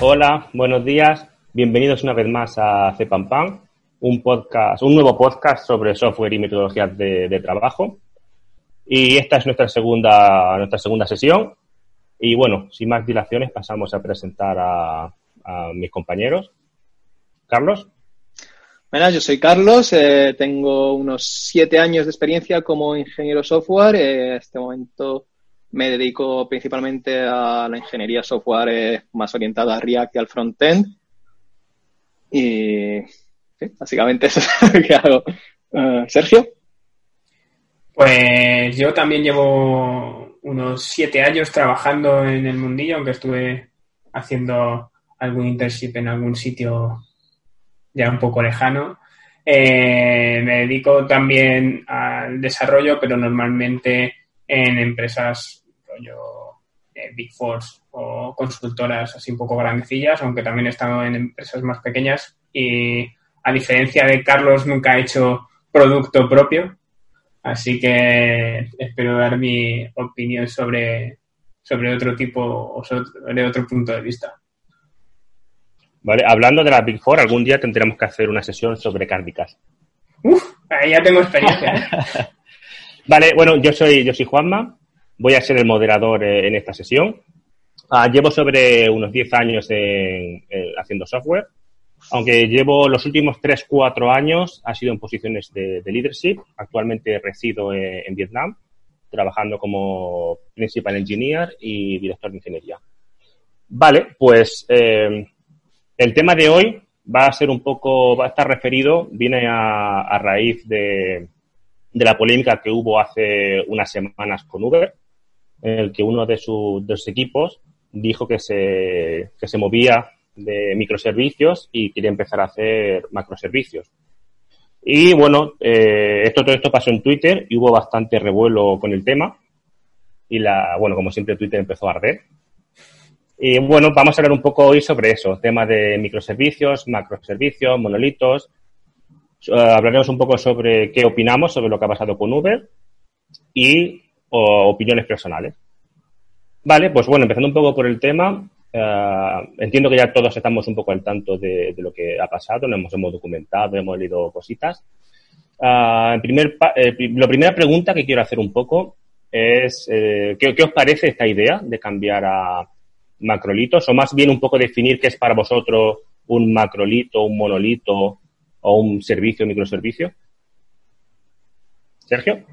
Hola, buenos días. Bienvenidos una vez más a Cepampan, un podcast, un nuevo podcast sobre software y metodologías de, trabajo. Y esta es nuestra segunda, nuestra segunda sesión. Y bueno, sin más dilaciones, pasamos a presentar a, mis compañeros. Carlos. Bueno, yo soy Carlos, eh, tengo unos siete años de experiencia como ingeniero software. Eh, en este momento me dedico principalmente a la ingeniería software más orientada a React y al frontend. Y básicamente eso es lo que hago. Eh, Sergio. Pues yo también llevo unos siete años trabajando en el mundillo, aunque estuve haciendo algún internship en algún sitio ya un poco lejano. Eh, me dedico también al desarrollo, pero normalmente en empresas rollo eh, Big Force o consultoras así un poco grandecillas, aunque también he estado en empresas más pequeñas y a diferencia de Carlos nunca he hecho producto propio, así que espero dar mi opinión sobre, sobre otro tipo o sobre otro punto de vista. Vale, hablando de la Big Four, algún día tendremos que hacer una sesión sobre cárdicas. Uf, ahí ya tengo experiencia. Vale, bueno, yo soy, yo soy Juanma, voy a ser el moderador eh, en esta sesión. Ah, llevo sobre unos 10 años haciendo software, aunque llevo los últimos 3-4 años ha sido en posiciones de, leadership. Actualmente resido eh, en, Vietnam, trabajando como principal engineer y director de ingeniería. Vale, pues eh, el tema de hoy va a ser un poco, va a estar referido, viene a raíz de, de la polémica que hubo hace unas semanas con Uber, en el que uno de, sus equipos dijo que se, que se movía de microservicios y quería empezar a hacer macroservicios. Y bueno, eh, esto, todo esto pasó en Twitter y hubo bastante revuelo con el tema. Y la, bueno, como siempre Twitter empezó a arder. Y bueno, vamos a hablar un poco hoy sobre eso, tema de microservicios, macroservicios, monolitos, eh, hablaremos un poco sobre qué opinamos sobre lo que ha pasado con Uber y opiniones personales. Vale, pues bueno, empezando un poco por el tema, eh, entiendo que ya todos estamos un poco al tanto de, lo que ha pasado, nos hemos, hemos documentado, hemos leído cositas. Uh, primer, la primera pregunta que quiero hacer un poco es, ¿qué, ¿qué, os parece esta idea de cambiar a macrolitos? O más bien un poco definir qué es para vosotros un macrolito, un monolito o un servicio, microservicio. Sergio.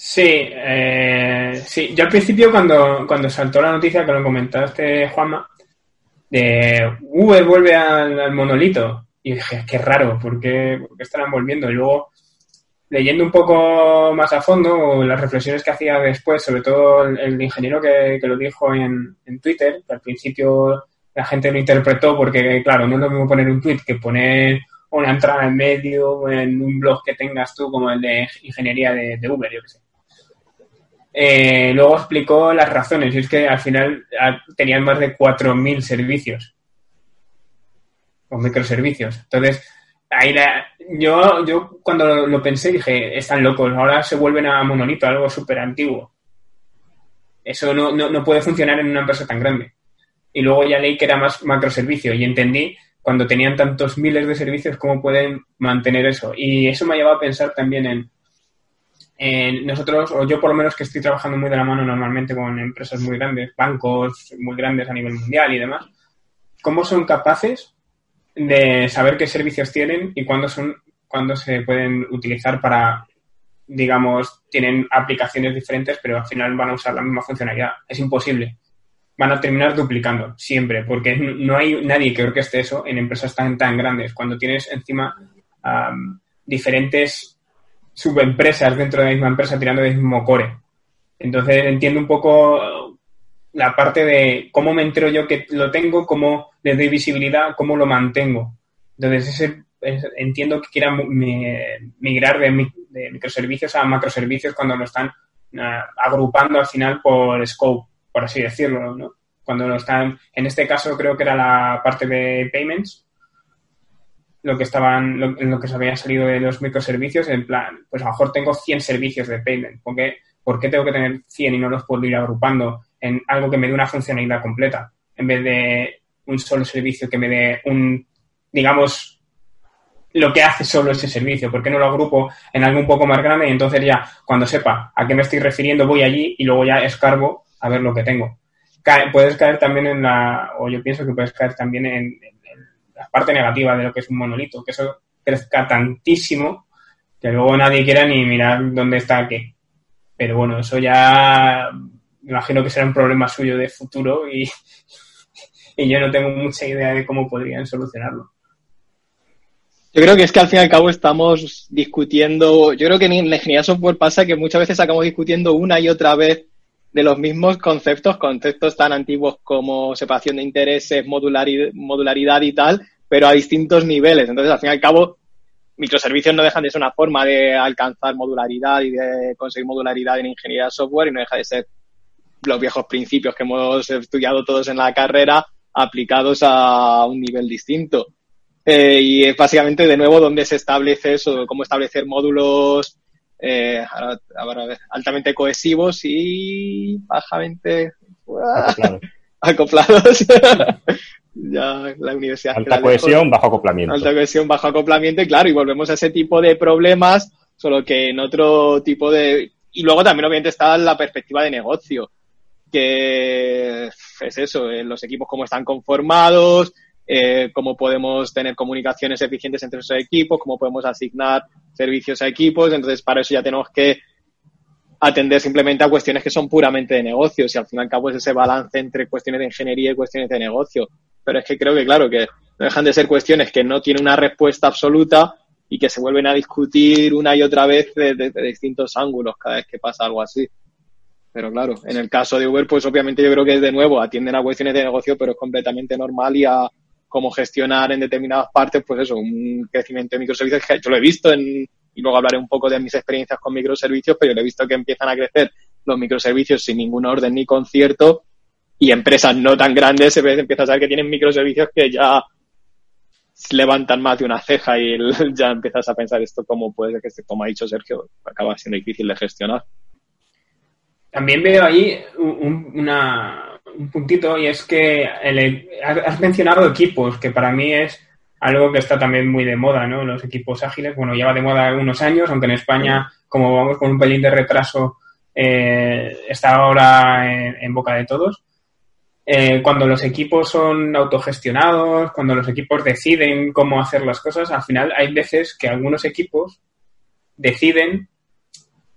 Sí, eh, sí. Yo al principio cuando, cuando saltó la noticia que lo comentaste, Juanma, de Uber vuelve al, monolito. Y dije, qué raro, ¿por qué, estarán volviendo? Y luego, leyendo un poco más a fondo, las reflexiones que hacía después, sobre todo el, ingeniero que, lo dijo en, en, Twitter, que al principio la gente lo interpretó porque, claro, no es lo mismo poner un tweet que poner una entrada en medio en un blog que tengas tú como el de ingeniería de, Uber, yo qué sé. Eh, luego explicó las razones y es que al final tenían más de 4.000 servicios o microservicios. Entonces, ahí yo, yo cuando lo pensé dije, están locos, ahora se vuelven a monolito, algo súper antiguo. Eso no, no puede funcionar en una empresa tan grande. Y luego ya leí que era más macroservicio y entendí cuando tenían tantos miles de servicios, cómo pueden mantener eso. Y eso me ha llevado a pensar también en, nosotros, o yo por lo menos que estoy trabajando muy de la mano normalmente con empresas muy grandes, bancos muy grandes a nivel mundial y demás, cómo son capaces de saber qué servicios tienen y cuándo son cuándo se pueden utilizar para digamos tienen aplicaciones diferentes pero al final van a usar la misma funcionalidad es imposible van a terminar duplicando siempre, porque no hay nadie que orqueste eso en empresas tan, tan grandes. Cuando tienes encima diferentes subempresas dentro de la misma empresa tirando del mismo core. Entonces entiendo un poco la parte de cómo me entero yo que lo tengo, cómo le doy visibilidad, cómo lo mantengo. Entonces ese, entiendo que quieran migrar de, de, microservicios a macroservicios cuando lo están ah, agrupando al final por scope por así decirlo, ¿no? Cuando están, en este caso creo que era la parte de payments, lo que estaban, lo, en que se había salido de los microservicios, en plan, pues a lo mejor tengo 100 servicios de payment, ¿por qué, ¿por qué tengo que tener 100 y no los puedo ir agrupando en algo que me dé una funcionalidad completa? En vez de un solo servicio que me dé un, digamos, lo que hace solo ese servicio? ¿Por qué no lo agrupo en algo un poco más grande y entonces ya cuando sepa a qué me estoy refiriendo voy allí y luego ya escarbo a ver lo que tengo? puedes caer también en la, o yo pienso que puedes caer también en, la parte negativa de lo que es un monolito, que eso crezca tantísimo que luego nadie quiera ni mirar dónde está qué. Pero bueno, eso ya me imagino que será un problema suyo de futuro y, y yo no tengo mucha idea de cómo podrían solucionarlo. Yo creo que es que al fin y al cabo estamos discutiendo, yo creo que en la ingeniería software pasa que muchas veces acabamos discutiendo una y otra vez de los mismos conceptos, conceptos tan antiguos como separación de intereses, modularidad, modularidad y tal, pero a distintos niveles. Entonces, al fin y al cabo, microservicios no dejan de ser una forma de alcanzar modularidad y de conseguir modularidad en ingeniería de software y no deja de ser los viejos principios que hemos estudiado todos en la carrera aplicados a un nivel distinto. Eh, y es básicamente, de nuevo, donde se establece eso, cómo establecer módulos eh, altamente cohesivos y bajamente acoplados. ya la universidad. Alta cohesión, bajo acoplamiento. Alta cohesión, bajo acoplamiento, y claro, y volvemos a ese tipo de problemas, solo que en otro tipo de. Y luego también, obviamente, está la perspectiva de negocio que es eso, eh, los equipos cómo están conformados, eh, cómo podemos tener comunicaciones eficientes entre esos equipos, cómo podemos asignar servicios a equipos. Entonces, para eso ya tenemos que atender simplemente a cuestiones que son puramente de negocios y al fin y al cabo es ese balance entre cuestiones de ingeniería y cuestiones de negocio. Pero es que creo que, claro, que no dejan de ser cuestiones que no tienen una respuesta absoluta y que se vuelven a discutir una y otra vez desde de distintos ángulos cada vez que pasa algo así. Pero claro, en el caso de Uber, pues obviamente yo creo que de nuevo atienden a cuestiones de negocio, pero es completamente normal y a cómo gestionar en determinadas partes, pues eso, un crecimiento de microservicios que yo lo he visto en, y luego hablaré un poco de mis experiencias con microservicios, pero yo lo he visto que empiezan a crecer los microservicios sin ningún orden ni concierto y empresas no tan grandes se empieza a saber que tienen microservicios que ya levantan más de una ceja y ya empiezas a pensar esto cómo puede ser que, como ha dicho Sergio, acaba siendo difícil de gestionar. También veo ahí un, puntito y es que has mencionado equipos, que para mí es algo que está también muy de moda, ¿no? Los equipos ágiles, bueno, lleva de moda algunos años, aunque en España, como vamos con un pelín de retraso, eh, está ahora en, boca de todos. Eh, cuando los equipos son autogestionados, cuando los equipos deciden cómo hacer las cosas, al final hay veces que algunos equipos deciden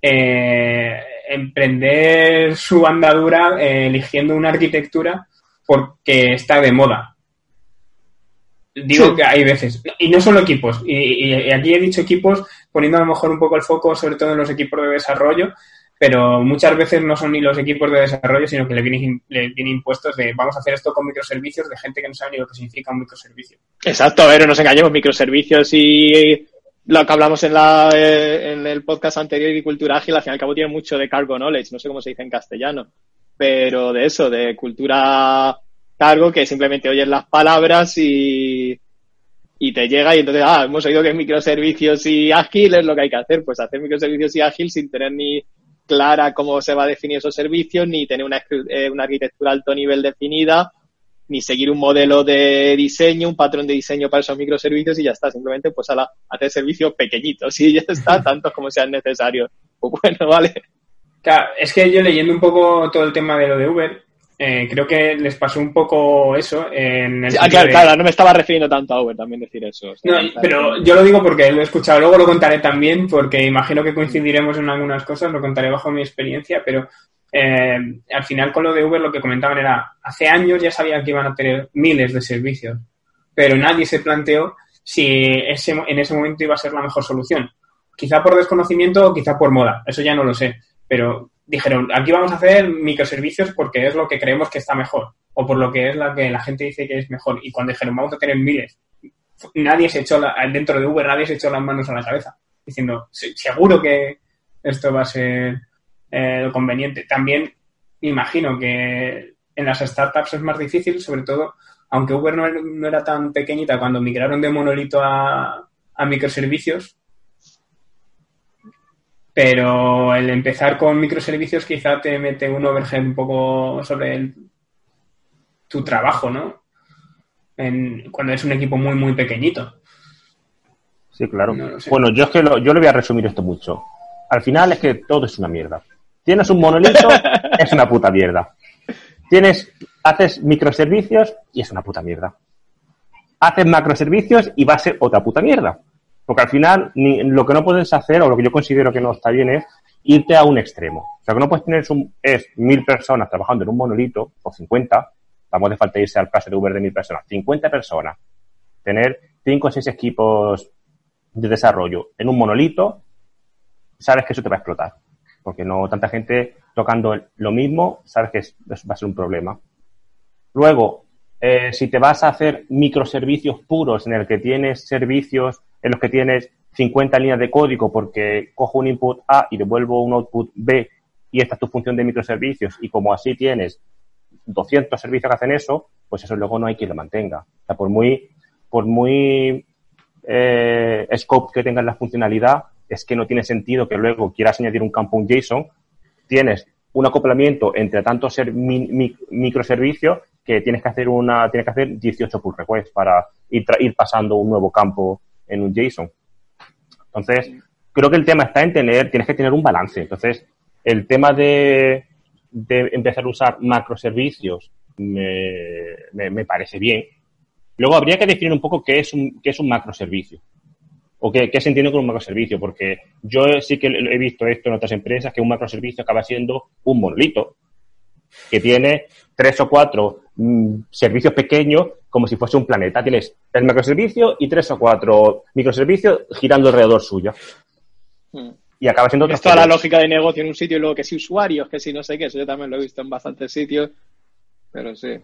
eh, emprender su andadura eh, eligiendo una arquitectura porque está de moda. Digo que hay veces, y no solo equipos, y, aquí he dicho equipos poniendo a lo mejor un poco el foco sobre todo en los equipos de desarrollo, pero muchas veces no son ni los equipos de desarrollo, sino que le vienen, le vienen impuestos de vamos a hacer esto con microservicios de gente que no sabe ni lo que significa un microservicio. Exacto, a ver, no nos engañemos, microservicios y lo que hablamos en, la, eh, en el podcast anterior de cultura ágil, al fin y al cabo tiene mucho de cargo knowledge, no sé cómo se dice en castellano, pero de eso, de cultura cargo, que simplemente oyes las palabras y, y te llega y entonces, ah, hemos oído que es microservicios y ágil es lo que hay que hacer, pues hacer microservicios y ágil sin tener ni clara cómo se va a definir esos servicios, ni tener una, eh, una arquitectura alto nivel definida, ni seguir un modelo de diseño, un patrón de diseño para esos microservicios y ya está, simplemente pues a la, hacer servicios pequeñitos y ya está, tantos como sean necesarios. Pues bueno, vale. Claro, es que yo leyendo un poco todo el tema de lo de Uber, eh, creo que les pasó un poco eso en el... claro, claro, no me estaba refiriendo tanto a Uber también decir eso. no, pero yo lo digo porque lo he escuchado, luego lo contaré también porque imagino que coincidiremos en algunas cosas, lo contaré bajo mi experiencia, pero eh, al final con lo de Uber lo que comentaban era, hace años ya sabían que iban a tener miles de servicios, pero nadie se planteó si ese, en ese momento iba a ser la mejor solución. Quizá por desconocimiento o quizá por moda, eso ya no lo sé, pero dijeron, aquí vamos a hacer microservicios porque es lo que creemos que está mejor o por lo que es la que la gente dice que es mejor. Y cuando dijeron, vamos a tener miles, nadie se echó, dentro de Uber, nadie se echó las manos a la cabeza, diciendo, seguro que esto va a ser eh, lo conveniente. También imagino que en las startups es más difícil, sobre todo, aunque Uber no, era tan pequeñita cuando migraron de monolito a, microservicios, pero el empezar con microservicios quizá te mete un overhead un poco sobre tu trabajo, ¿no? cuando es un equipo muy, muy pequeñito. Sí, claro. Bueno, yo es que yo le voy a resumir esto mucho. Al final es que todo es una mierda. Tienes un monolito, es una puta mierda. Tienes, haces microservicios y es una puta mierda. Haces macroservicios y va a ser otra puta mierda. Porque al final ni, lo que no puedes hacer, o lo que yo considero que no está bien, es irte a un extremo. O sea, que no puedes tener un, es mil personas trabajando en un monolito, o 50, vamos de falta irse al caso de Uber de mil personas, 50 personas, tener cinco o seis equipos de desarrollo en un monolito, sabes que eso te va a explotar. Porque no tanta gente tocando lo mismo, sabes que va a ser un problema. Luego, eh, si te vas a hacer microservicios puros en el que tienes servicios en los que tienes 50 líneas de código porque cojo un input A y devuelvo un output B y esta es tu función de microservicios y como así tienes 200 servicios que hacen eso, pues eso luego no hay quien lo mantenga. O sea, por muy, por muy eh, scope que tenga la funcionalidad, es que no tiene sentido que luego quieras añadir un campo un JSON, tienes un acoplamiento entre tantos microservicios que tienes que hacer una, tienes que hacer 18 pull requests para ir, pasando un nuevo campo en un JSON. Entonces, creo que el tema está en tener, tienes que tener un balance. Entonces, el tema de, empezar a usar macroservicios me, me, me parece bien, Luego habría que definir un poco qué es un, qué es un macroservicio o qué, se entiende con un macroservicio, porque yo sí que he visto esto en otras empresas, que un macroservicio acaba siendo un monolito que tiene tres o cuatro mm, servicios pequeños como si fuese un planeta. Tienes el macroservicio y tres o cuatro microservicios girando alrededor suyo. Hmm. Y acaba siendo Es toda la lógica de negocio en un sitio y luego que si usuarios, que si no sé qué, eso yo también lo he visto en bastantes sitios, pero sí.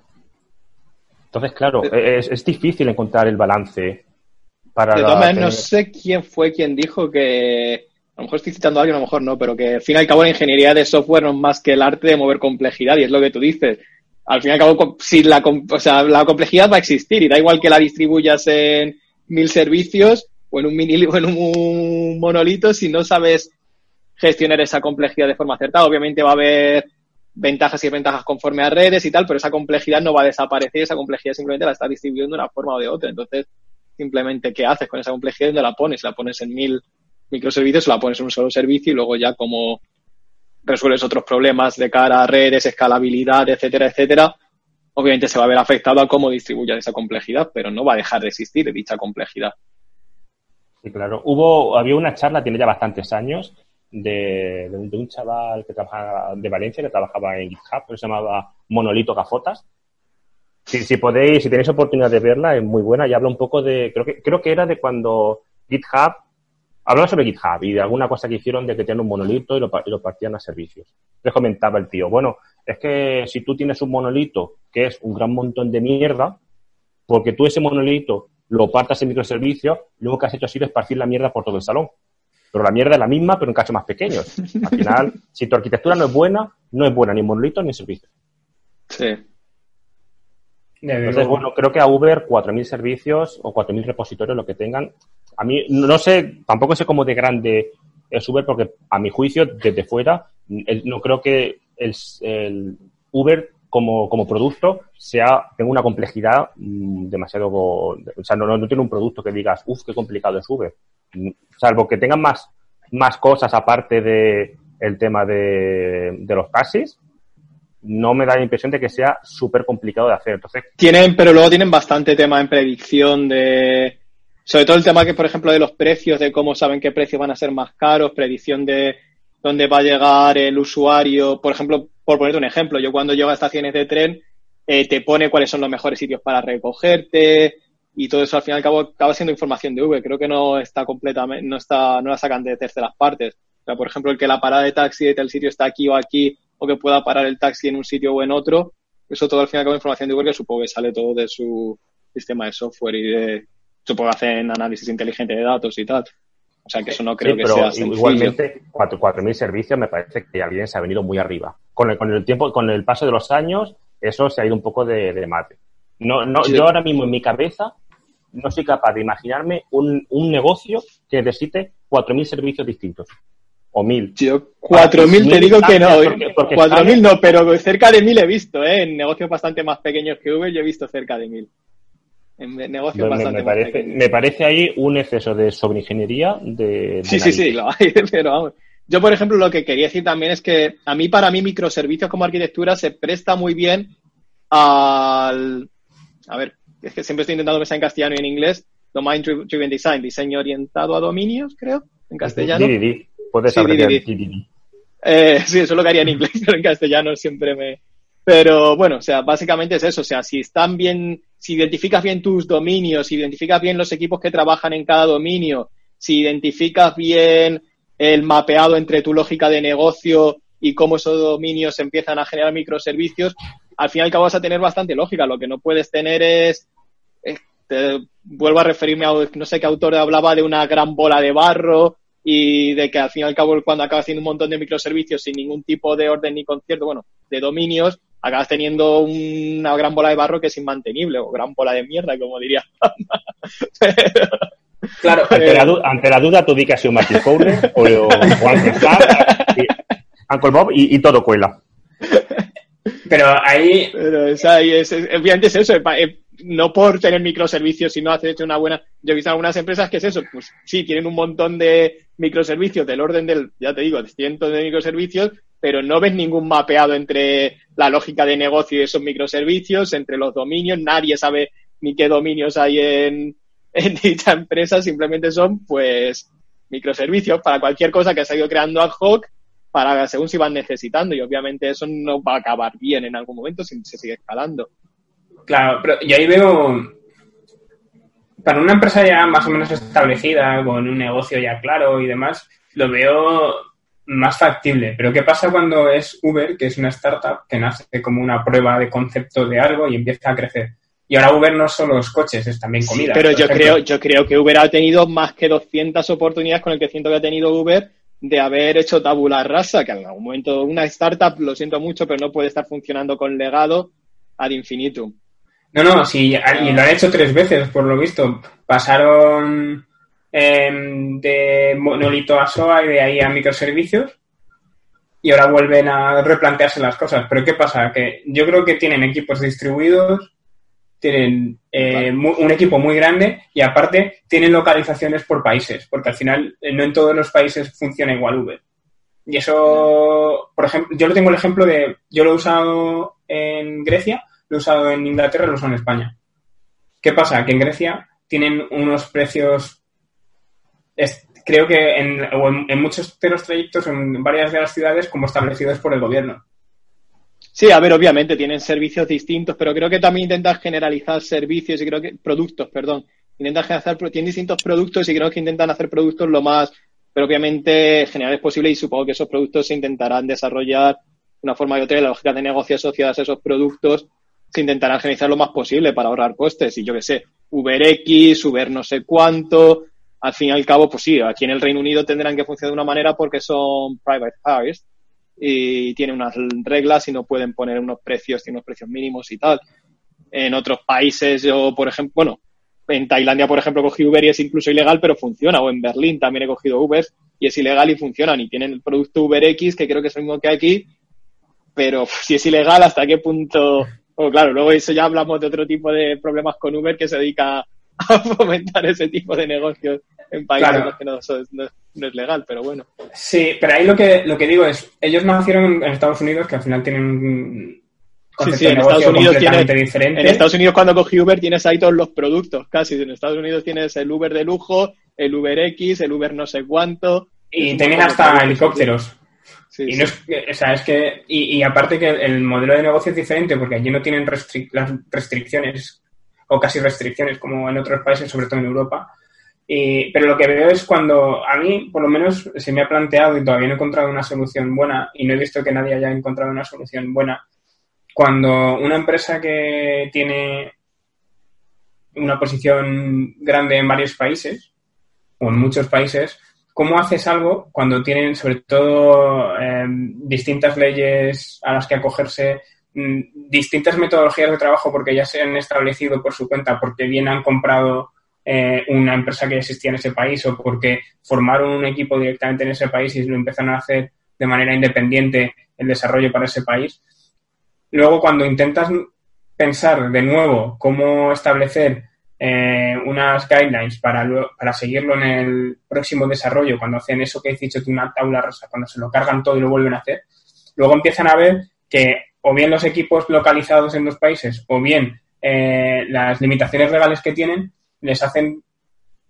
Entonces, claro, eh, es, difícil encontrar el balance para... De todas maneras, no sé quién fue quien dijo que... A lo mejor estoy citando a alguien, a lo mejor no, pero que al fin y al cabo la ingeniería de software no es más que el arte de mover complejidad, y es lo que tú dices. Al fin y al cabo, si la, o sea, la complejidad va a existir, y da igual que la distribuyas en mil servicios o en un mini o en un monolito, si no sabes gestionar esa complejidad de forma acertada. Obviamente va a haber ventajas y desventajas conforme a redes y tal, pero esa complejidad no va a desaparecer, esa complejidad simplemente la está distribuyendo de una forma o de otra. Entonces, simplemente, ¿qué haces con esa complejidad? ¿Dónde la pones? ¿La pones en mil microservicios la pones en un solo servicio y luego ya como resuelves otros problemas de cara a redes, escalabilidad, etcétera, etcétera? Obviamente se va a ver afectado a cómo distribuyas esa complejidad, pero no va a dejar de existir dicha complejidad. Sí, claro. Hubo, había una charla, tiene ya bastantes años, de, un chaval que trabajaba de Valencia que trabajaba en GitHub, que se llamaba Monolito Gafotas. Si, si podéis, si tenéis oportunidad de verla, es muy buena y habla un poco de, creo que, creo que era de cuando GitHub, hablaba sobre GitHub y de alguna cosa que hicieron de que tenían un monolito y lo, lo partían a servicios. Les comentaba el tío, bueno, es que si tú tienes un monolito que es un gran montón de mierda, porque tú ese monolito lo partas en microservicios, luego que has hecho ha sido esparcir la mierda por todo el salón. Pero la mierda es la misma, pero en casos más pequeños. Al final, si tu arquitectura no es buena, no es buena ni monolito ni servicio. Sí. Entonces, bueno, creo que a Uber 4.000 servicios o 4.000 repositorios, lo que tengan. A mí, no sé, tampoco sé cómo de grande es Uber, porque a mi juicio, desde fuera, no creo que el, Uber como, como, producto sea, tenga una complejidad mm, demasiado. O sea, no, no, tiene un producto que digas, uff, qué complicado es Uber salvo que tengan más, más cosas aparte de el tema de, los taxis, no me da la impresión de que sea súper complicado de hacer. Entonces, tienen, pero luego tienen bastante tema en predicción de, sobre todo el tema que, por ejemplo, de los precios, de cómo saben qué precios van a ser más caros, predicción de dónde va a llegar el usuario. Por ejemplo, por ponerte un ejemplo, yo cuando llego a estaciones de tren, eh, te pone cuáles son los mejores sitios para recogerte, y todo eso al fin y al cabo acaba siendo información de V. Creo que no está completamente, no está, no la sacan de terceras partes. O sea, por ejemplo, el que la parada de taxi de tal sitio está aquí o aquí, o que pueda parar el taxi en un sitio o en otro, eso todo al fin y al cabo es información de Uber que supongo que sale todo de su sistema de software y de, supongo que hacen análisis inteligente de datos y tal. O sea que eso no creo que sea sencillo. Igualmente, 4.000 servicios me parece que alguien se ha venido muy arriba. Con el, con el tiempo, con el paso de los años, eso se ha ido un poco de, mate. No, no, Yo ahora mismo en mi cabeza no soy capaz de imaginarme un, un negocio que necesite 4.000 servicios distintos. O 1.000. Yo 4.000 te digo que no. 4.000 ¿eh? no, pero cerca de 1.000 he visto, ¿eh? En negocios bastante más pequeños que Uber yo he visto cerca de 1.000. En negocios bastante me parece, me parece ahí un exceso de sobreingeniería de, de Sí, sí, sí, lo hay, pero vamos. Yo, por ejemplo, lo que quería decir también es que a mí, para mí, microservicios como arquitectura se presta muy bien al... A ver, es que siempre estoy intentando pensar en castellano y en inglés. Domain Driven Design, diseño orientado a dominios, creo, en castellano. DDD. Puedes Sí, abreviar DDD. DDD. Eh, sí, eso lo que haría en inglés, pero en castellano siempre me... Pero bueno, o sea, básicamente es eso. O sea, si están bien, si identificas bien tus dominios, si identificas bien los equipos que trabajan en cada dominio, si identificas bien el mapeado entre tu lógica de negocio y cómo esos dominios empiezan a generar microservicios, al fin y al cabo vas a tener bastante lógica. Lo que no puedes tener es, eh, te- vuelvo a referirme a, no sé qué autor hablaba de una gran bola de barro y de que al fin y al cabo cuando acabas haciendo un montón de microservicios sin ningún tipo de orden ni concierto, bueno, de dominios, acabas teniendo una gran bola de barro que es inmantenible o gran bola de mierda, como diría. Claro, Ante la, du- ante la duda, tú di que ha sido Martin Fowler o, o Uncle Sam, y- Uncle Bob y, y todo cuela. pero ahí Pero es, ahí es, es- obviamente es eso, no por tener microservicios, sino hacer hecho una buena. Yo he visto algunas empresas que es eso, pues sí, tienen un montón de microservicios del orden del, ya te digo, de cientos de microservicios, pero no ves ningún mapeado entre la lógica de negocio y esos microservicios, entre los dominios, nadie sabe ni qué dominios hay en, en dicha empresa, simplemente son pues microservicios para cualquier cosa que se ha ido creando ad hoc para según si van necesitando. Y obviamente eso no va a acabar bien en algún momento si se sigue escalando. Claro, pero yo ahí veo, para una empresa ya más o menos establecida, con un negocio ya claro y demás, lo veo más factible. Pero ¿qué pasa cuando es Uber, que es una startup que nace como una prueba de concepto de algo y empieza a crecer? Y ahora Uber no solo los coches, es también comida. pero yo ejemplo. creo, yo creo que Uber ha tenido más que 200 oportunidades con el crecimiento que ha tenido Uber de haber hecho tabula rasa, que en algún momento una startup, lo siento mucho, pero no puede estar funcionando con legado ad infinitum. No, no, sí, y lo han hecho tres veces, por lo visto. Pasaron em, de monolito a SOA y de ahí a microservicios y ahora vuelven a replantearse las cosas. Pero ¿qué pasa? Que yo creo que tienen equipos distribuidos, tienen eh, un equipo muy grande y aparte tienen localizaciones por países, porque al final eh, no en todos los países funciona igual Uber. Y eso, por ejemplo, yo lo tengo el ejemplo de, yo lo he usado en Grecia, lo usado en Inglaterra, lo usado en España. ¿Qué pasa? Que en Grecia tienen unos precios, creo que en, muchos de los trayectos, en varias de las ciudades, como establecidos por el gobierno. Sí, a ver, obviamente tienen servicios distintos, pero creo que también intentas generalizar servicios y creo que productos, perdón. Intentan pro- tienen distintos productos y creo que intentan hacer productos lo más propiamente generales posible y supongo que esos productos se intentarán desarrollar de una forma u otra y las lógicas de negocio asociadas a esos productos se intentarán generalizar lo más posible para ahorrar costes y yo qué sé, UberX, Uber no sé cuánto, al fin y al cabo, pues sí, aquí en el Reino Unido tendrán que funcionar de una manera porque son private cars y tienen unas reglas y no pueden poner unos precios, tienen unos precios mínimos y tal. En otros países, yo, por ejemplo, bueno, en Tailandia, por ejemplo, cogí Uber y es incluso ilegal, pero funciona. O en Berlín también he cogido Uber y es ilegal y funcionan. Y tienen el producto UberX, que creo que es el mismo que aquí, pero si es ilegal, ¿hasta qué punto? Bueno, claro, luego eso ya hablamos de otro tipo de problemas con Uber que se dedica a fomentar ese tipo de negocios en países Claro. en los que no, so- no- no es legal, pero bueno. Sí, pero ahí lo que, lo que digo es, ellos nacieron en Estados Unidos, que al final tienen un concepto sí, en de negocio Estados Unidos completamente diferente. En Estados Unidos cuando cogí Uber tienes ahí todos los productos, casi. En Estados Unidos tienes el Uber de lujo, el Uber X, el Uber no sé cuánto. Y tienen hasta helicópteros. Sí, Y no es, o sea, es que, y, y aparte que el modelo de negocio es diferente porque allí no tienen restric- las restricciones o casi restricciones como en otros países, sobre todo en Europa. Y- pero lo que veo es cuando a mí, por lo menos, se me ha planteado y todavía no he encontrado una solución buena y no he visto que nadie haya encontrado una solución buena. Cuando una empresa que tiene una posición grande en varios países o en muchos países, ¿cómo haces algo cuando tienen sobre todo eh, distintas leyes a las que acogerse, mm, distintas metodologías de trabajo porque ya se han establecido por su cuenta, porque bien han comprado eh, una empresa que existía en ese país o porque formaron un equipo directamente en ese país y lo empezaron a hacer de manera independiente el desarrollo para ese país? Luego, cuando intentas pensar de nuevo cómo establecer eh, unas guidelines para, para seguirlo en el próximo desarrollo, cuando hacen eso que he dicho tú, una tabla rosa, cuando se lo cargan todo y lo vuelven a hacer, luego empiezan a ver que o bien los equipos localizados en los países o bien eh, las limitaciones legales que tienen les hacen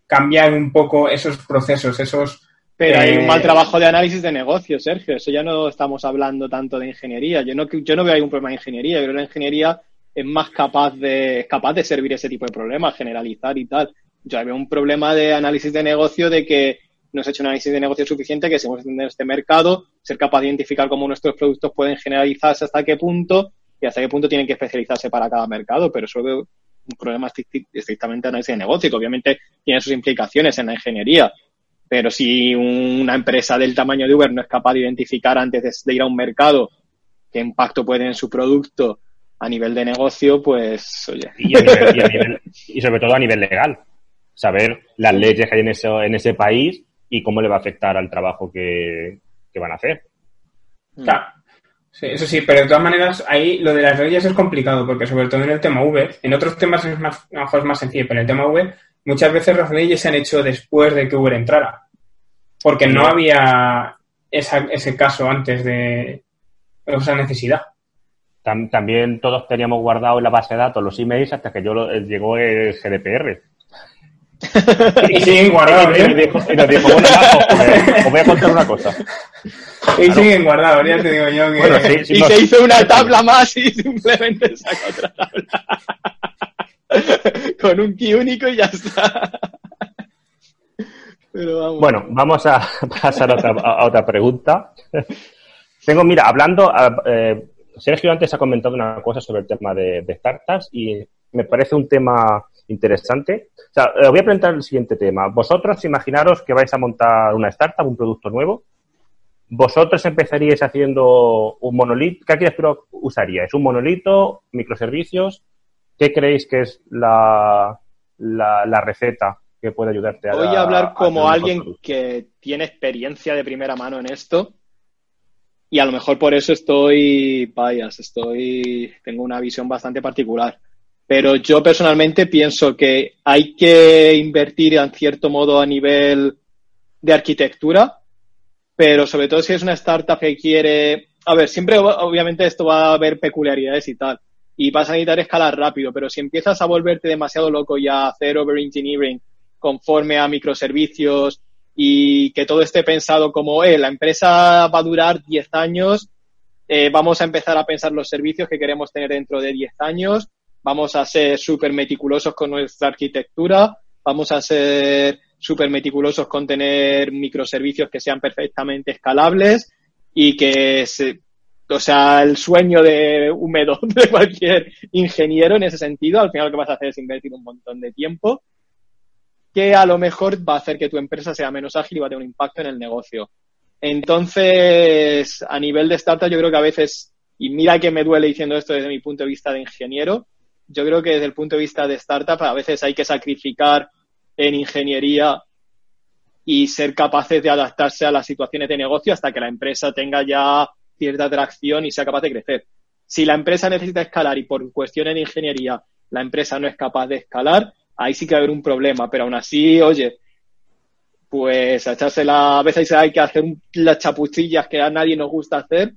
cambiar un poco esos procesos, esos... Pero hay un mal trabajo de análisis de negocio, Sergio. Eso ya no estamos hablando tanto de ingeniería. Yo no, yo no veo ningún problema de ingeniería. Yo creo que la ingeniería es más capaz de, capaz de servir ese tipo de problemas, generalizar y tal. Yo veo un problema de análisis de negocio de que no se ha hecho un análisis de negocio suficiente, que hemos entender este mercado, ser capaz de identificar cómo nuestros productos pueden generalizarse hasta qué punto y hasta qué punto tienen que especializarse para cada mercado, pero eso veo un problema estrictamente de análisis de negocio, que obviamente tiene sus implicaciones en la ingeniería. Pero si una empresa del tamaño de Uber no es capaz de identificar antes de ir a un mercado qué impacto puede en su producto a nivel de negocio, pues, oye. Y, sobre todo a nivel legal. Saber las leyes que hay en, eso, en ese país y cómo le va a afectar al trabajo que, van a hacer. Claro. eso sí, pero de todas maneras, ahí lo de las leyes es complicado, porque sobre todo en el tema V, en otros temas es más, a lo mejor es más sencillo, pero en el tema V, muchas veces las leyes se han hecho después de que Uber entrara. Porque no había ese caso antes de esa necesidad también todos teníamos guardado en la base de datos los emails hasta que yo eh, llegó el GDPR. y siguen guardados. Y, nos dijo, bueno, os voy a contar una cosa. Y siguen guardados, ya te digo yo que... y se hizo una tabla más y simplemente sacó otra tabla. Con un key único y ya está. Bueno, vamos a pasar a otra, a otra pregunta. Tengo, mira, hablando, eh, Sergio antes ha comentado una cosa sobre el tema de, startups y me parece un tema interesante. O sea, eh, voy a preguntar el siguiente tema. Vosotros imaginaros que vais a montar una startup, un producto nuevo. ¿Vosotros empezaríais haciendo un monolito? ¿Qué arquitectura usaríais? ¿Un monolito? ¿Microservicios? ¿Qué creéis que es la, la, receta que puede ayudarte a Voy a hablar como alguien que tiene experiencia de primera mano en esto y a lo mejor por eso estoy bias, estoy, tengo una visión bastante particular. Pero yo personalmente pienso que hay que invertir en cierto modo a nivel de arquitectura, pero sobre todo si es una startup que quiere, a ver, siempre obviamente esto va a haber peculiaridades y tal, y vas a necesitar escalar rápido, pero si empiezas a volverte demasiado loco y a hacer overengineering conforme a microservicios y que todo esté pensado como, eh, la empresa va a durar 10 años, eh, vamos a empezar a pensar los servicios que queremos tener dentro de 10 años, vamos a ser súper meticulosos con nuestra arquitectura, vamos a ser súper meticulosos con tener microservicios que sean perfectamente escalables y que se, o sea, el sueño de húmedo de cualquier ingeniero en ese sentido, al final lo que vas a hacer es invertir un montón de tiempo que a lo mejor va a hacer que tu empresa sea menos ágil y va a tener un impacto en el negocio. Entonces, a nivel de startup, yo creo que a veces, y mira que me duele diciendo esto desde mi punto de vista de ingeniero, yo creo que desde el punto de vista de startup a veces hay que sacrificar en ingeniería y ser capaces de adaptarse a las situaciones de negocio hasta que la empresa tenga ya cierta atracción y sea capaz de crecer. Si la empresa necesita escalar y por cuestiones de ingeniería la empresa no es capaz de escalar, ahí sí que va a haber un problema, pero aún así, oye, pues a echarse la, a veces hay que hacer las chapucillas que a nadie nos gusta hacer,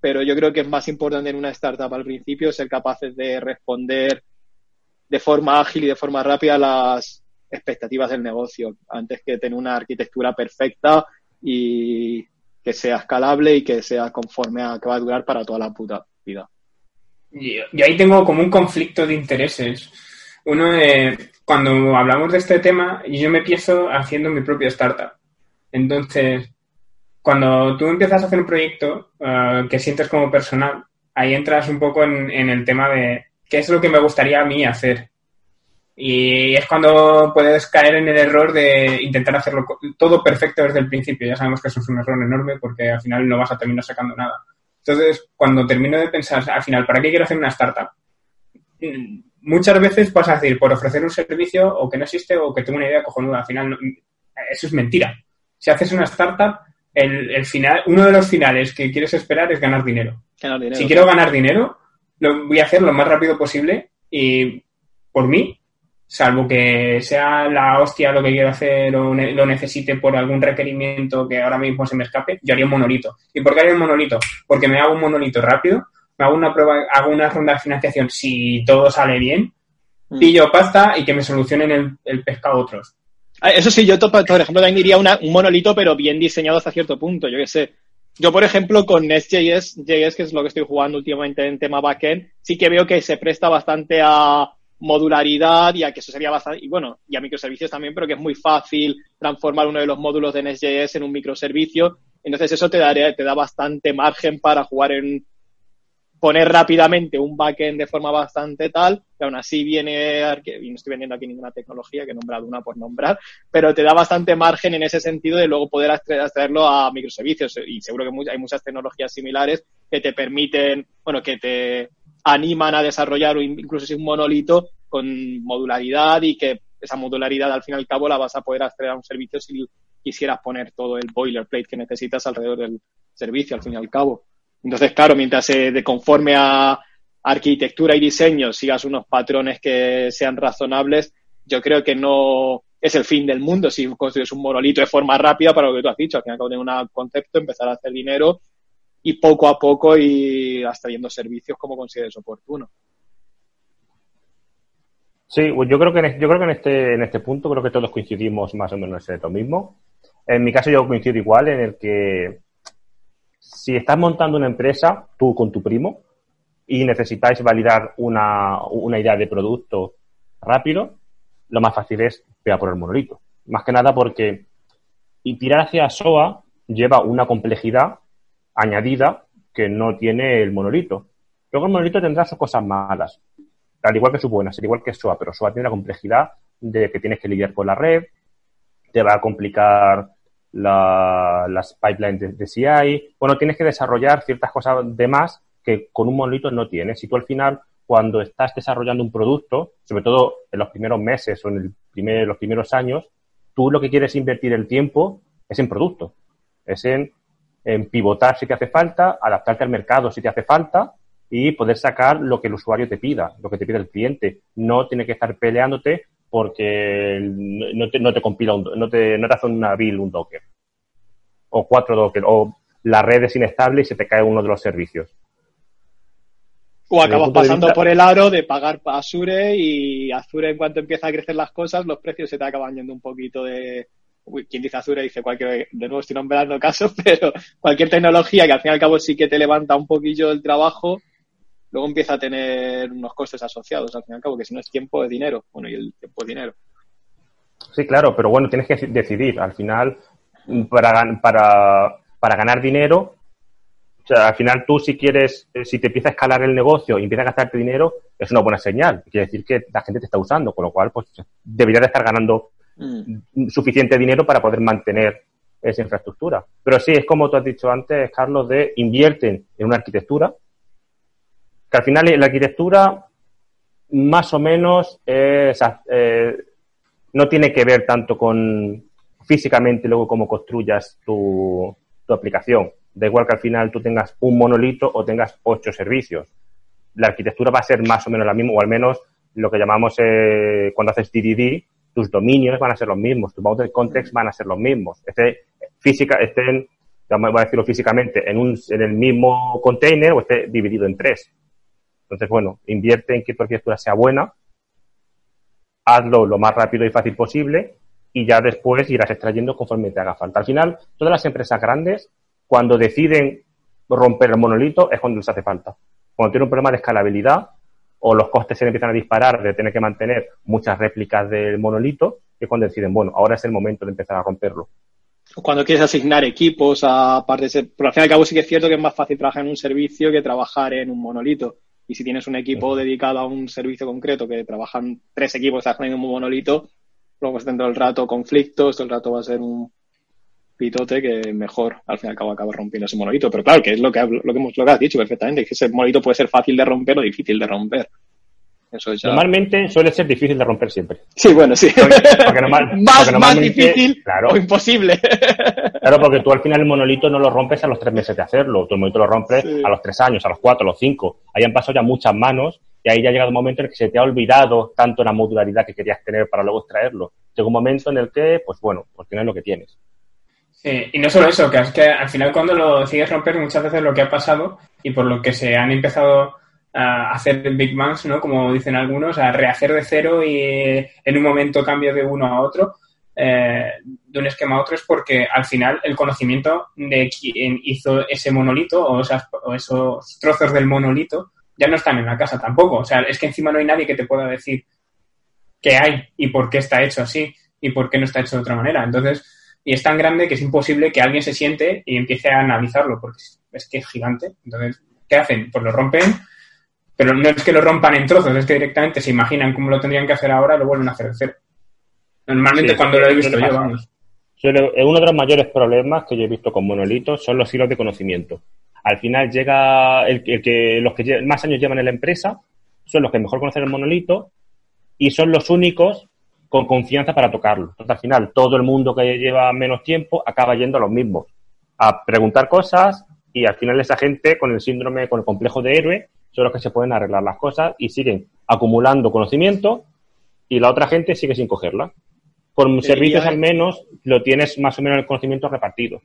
pero yo creo que es más importante en una startup al principio ser capaces de responder de forma ágil y de forma rápida a las expectativas del negocio, antes que tener una arquitectura perfecta y que sea escalable y que sea conforme a que va a durar para toda la puta vida. Y, ahí tengo como un conflicto de intereses. Uno cuando hablamos de este tema, yo me empiezo haciendo mi propia startup. Entonces, cuando tú empiezas a hacer un proyecto eh, que sientes como personal, ahí entras un poco en, el tema de qué es lo que me gustaría a mí hacer. Y es cuando puedes caer en el error de intentar hacerlo todo perfecto desde el principio. Ya sabemos que eso es un error enorme porque al final no vas a terminar sacando nada. Entonces, cuando termino de pensar, al final, ¿para qué quiero hacer una startup? Muchas veces vas a decir por ofrecer un servicio o que no existe o que tengo una idea cojonuda. Al final, eso es mentira. Si haces una startup, el, final, uno de los finales que quieres esperar es ganar dinero. si quiero ganar dinero, lo voy a hacer lo más rápido posible y por mí, salvo que sea la hostia lo que quiero hacer o lo necesite por algún requerimiento que ahora mismo se me escape, yo haría un monolito. ¿Y por qué haría un monolito? Porque me hago un monolito rápido, hago una prueba, hago una ronda de financiación, si todo sale bien, mm. pillo pasta y que me solucionen el, el pescado otros. Ah, eso sí, yo, por ejemplo, también diría un monolito, pero bien diseñado hasta cierto punto. Yo qué sé, yo, por ejemplo, con Nest.js, JS, que es lo que estoy jugando últimamente en tema backend, sí que veo que se presta bastante a modularidad y a que eso sería bastante, y bueno, y a microservicios también, pero que es muy fácil transformar uno de los módulos de Nest.js en un microservicio. Entonces eso te, daría, te da bastante margen para jugar en, poner rápidamente un backend de forma bastante tal, que aún así viene, y no estoy vendiendo aquí ninguna tecnología, que he nombrado una por nombrar, pero te da bastante margen en ese sentido de luego poder extraerlo a microservicios. Y seguro que hay muchas tecnologías similares que te permiten, bueno, que te animan a desarrollar incluso si un monolito con modularidad y que esa modularidad al fin y al cabo la vas a poder extraer a un servicio si quisieras poner todo el boilerplate que necesitas alrededor del servicio al fin y al cabo. Entonces, claro, mientras se de conforme a arquitectura y diseño sigas unos patrones que sean razonables, yo creo que no es el fin del mundo si construyes un monolito de forma rápida para lo que tú has dicho. Al final, de un concepto, empezar a hacer dinero y poco a poco y hasta viendo servicios como consideres oportuno. Sí, pues yo creo que yo creo que en este en este punto creo que todos coincidimos más o menos en lo mismo. En mi caso yo coincido igual en el que si estás montando una empresa, tú con tu primo, y necesitáis validar una, idea de producto rápido, lo más fácil es pegar por el monolito. Más que nada porque y tirar hacia SOA lleva una complejidad añadida que no tiene el monolito. Luego el monolito tendrá sus cosas malas, al igual que sus buenas, al igual que SOA, pero SOA tiene la complejidad de que tienes que lidiar con la red, te va a complicar las pipelines de, CI. Bueno, tienes que desarrollar ciertas cosas de más que con un monolito no tienes. Si tú al final, cuando estás desarrollando un producto, sobre todo en los primeros meses o en el primer, los primeros años, tú lo que quieres invertir el tiempo es en producto. Es en, en pivotar si te hace falta, adaptarte al mercado si te hace falta y poder sacar lo que el usuario te pida, lo que te pide el cliente. No tiene que estar peleándote porque no te, no te compila, no, te, no te hace una build un Docker. O cuatro Docker. O la red es inestable y se te cae uno de los servicios. O acabas pasando por el aro de pagar a Azure y Azure en cuanto empieza a crecer las cosas, los precios se te acaban yendo un poquito de... quien dice Azure dice cualquier, de nuevo estoy nombrando casos, pero cualquier tecnología que al fin y al cabo sí que te levanta un poquillo el trabajo, luego empieza a tener unos costes asociados, al fin y al cabo, que si no es tiempo, es dinero. Bueno, y el tiempo es dinero. Sí, claro, pero bueno, tienes que decidir. Al final, para, para, para ganar dinero, o sea, al final tú si quieres, eh, si te empieza a escalar el negocio y empiezas a gastarte dinero, es una buena señal. Quiere decir que la gente te está usando, con lo cual, pues, deberías de estar ganando mm. suficiente dinero para poder mantener esa infraestructura. Pero sí, es como tú has dicho antes, Carlos, de invierten en una arquitectura, que al final la arquitectura más o menos eh, no tiene que ver tanto con físicamente luego cómo construyas tu, aplicación. Da igual que al final tú tengas un monolito o tengas ocho servicios. La arquitectura va a ser más o menos la misma, o al menos lo que llamamos eh, cuando haces DDD, tus dominios van a ser los mismos, tus bounded context van a ser los mismos. Este, física, estén, voy a decirlo físicamente, en, un, en el mismo container o esté dividido en tres. Entonces, bueno, invierte en que tu arquitectura sea buena, hazlo lo más rápido y fácil posible y ya después irás extrayendo conforme te haga falta. Al final, todas las empresas grandes, cuando deciden romper el monolito, es cuando les hace falta. Cuando tienen un problema de escalabilidad o los costes se empiezan a disparar de tener que mantener muchas réplicas del monolito, es cuando deciden, bueno, ahora es el momento de empezar a romperlo. Cuando quieres asignar equipos a partes, pero al fin y al cabo sí que es cierto que es más fácil trabajar en un servicio que trabajar en un monolito. Y si tienes un equipo dedicado a un servicio concreto que trabajan tres equipos trabajando en un monolito, luego pues dentro del rato conflictos, todo el rato va a ser un pitote que mejor al fin y al cabo acaba rompiendo ese monolito. Pero claro, que es lo que, lo que, hemos, lo que has dicho perfectamente, que ese monolito puede ser fácil de romper o difícil de romper. Normalmente suele ser difícil de romper siempre. Sí, bueno, sí. más, difícil o imposible. Claro, porque tú al final el monolito no lo rompes a los tres meses de hacerlo. Tu monolito lo rompes a los tres años, a los cuatro, a los cinco. Ahí han pasado ya muchas manos y ahí ya ha llegado un momento en el que se te ha olvidado tanto la modularidad que querías tener para luego extraerlo. Llega un momento en el que, pues bueno, pues tienes lo que tienes. Sí, y no solo eso, que es que al final cuando lo decides romper muchas veces lo que ha pasado y por lo que se han empezado a hacer Big Bangs, ¿no? Como dicen algunos, a rehacer de cero y en un momento cambio de uno a otro, eh, de un esquema a otro, es porque al final el conocimiento de quién hizo ese monolito o, o esos trozos del monolito ya no están en la casa tampoco. O sea, es que encima no hay nadie que te pueda decir qué hay y por qué está hecho así y por qué no está hecho de otra manera. Entonces, y es tan grande que es imposible que alguien se siente y empiece a analizarlo, porque es que es gigante. Entonces, ¿qué hacen? Pues lo rompen, pero no es que lo rompan en trozos, es que directamente se imaginan cómo lo tendrían que hacer ahora lo vuelven a hacer de cero. Normalmente cuando lo he visto yo, vamos. Uno de los mayores problemas que yo he visto con monolitos son los hilos de conocimiento. Al final llega el, que los que más años llevan en la empresa son los que mejor conocen el monolito y son los únicos con confianza para tocarlo. Entonces, al final, todo el mundo que lleva menos tiempo acaba yendo a los mismos, a preguntar cosas y al final esa gente con el síndrome, con el complejo de héroe, son los que se pueden arreglar las cosas y siguen acumulando conocimiento y la otra gente sigue sin cogerla. Por servicios al menos lo tienes más o menos el conocimiento repartido.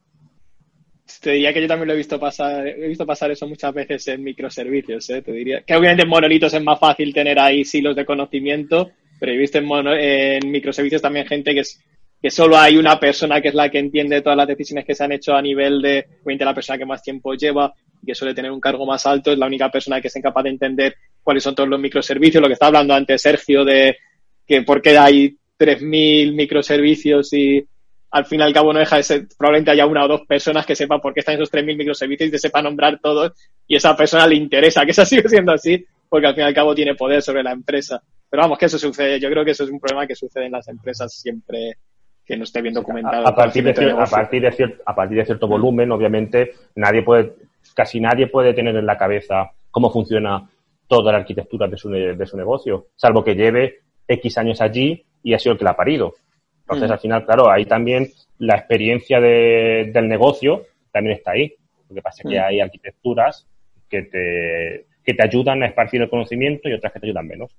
Te diría que yo también lo he visto pasar, he visto pasar eso muchas veces en microservicios, ¿eh? te diría. Que obviamente en monolitos es más fácil tener ahí silos de conocimiento, pero he visto en, en microservicios también gente que es que solo hay una persona que es la que entiende todas las decisiones que se han hecho a nivel de, obviamente, la persona que más tiempo lleva, que suele tener un cargo más alto, es la única persona que es incapaz de entender cuáles son todos los microservicios, lo que está hablando antes Sergio de que por qué hay 3.000 microservicios y al fin y al cabo no deja de ser, probablemente haya una o dos personas que sepan por qué están esos 3.000 microservicios y te sepa nombrar todos y esa persona le interesa que eso siga siendo así porque al fin y al cabo tiene poder sobre la empresa. Pero vamos, que eso sucede, yo creo que eso es un problema que sucede en las empresas siempre que no esté bien documentado. A, partir, de, a, partir de cierto, a partir de cierto volumen, obviamente, nadie puede, casi nadie puede tener en la cabeza cómo funciona toda la arquitectura de su, de su negocio, salvo que lleve X años allí y ha sido el que la ha parido. Entonces, mm. al final, claro, ahí también la experiencia de, del negocio también está ahí. Lo que pasa es que mm. hay arquitecturas que te, que te ayudan a esparcir el conocimiento y otras que te ayudan menos.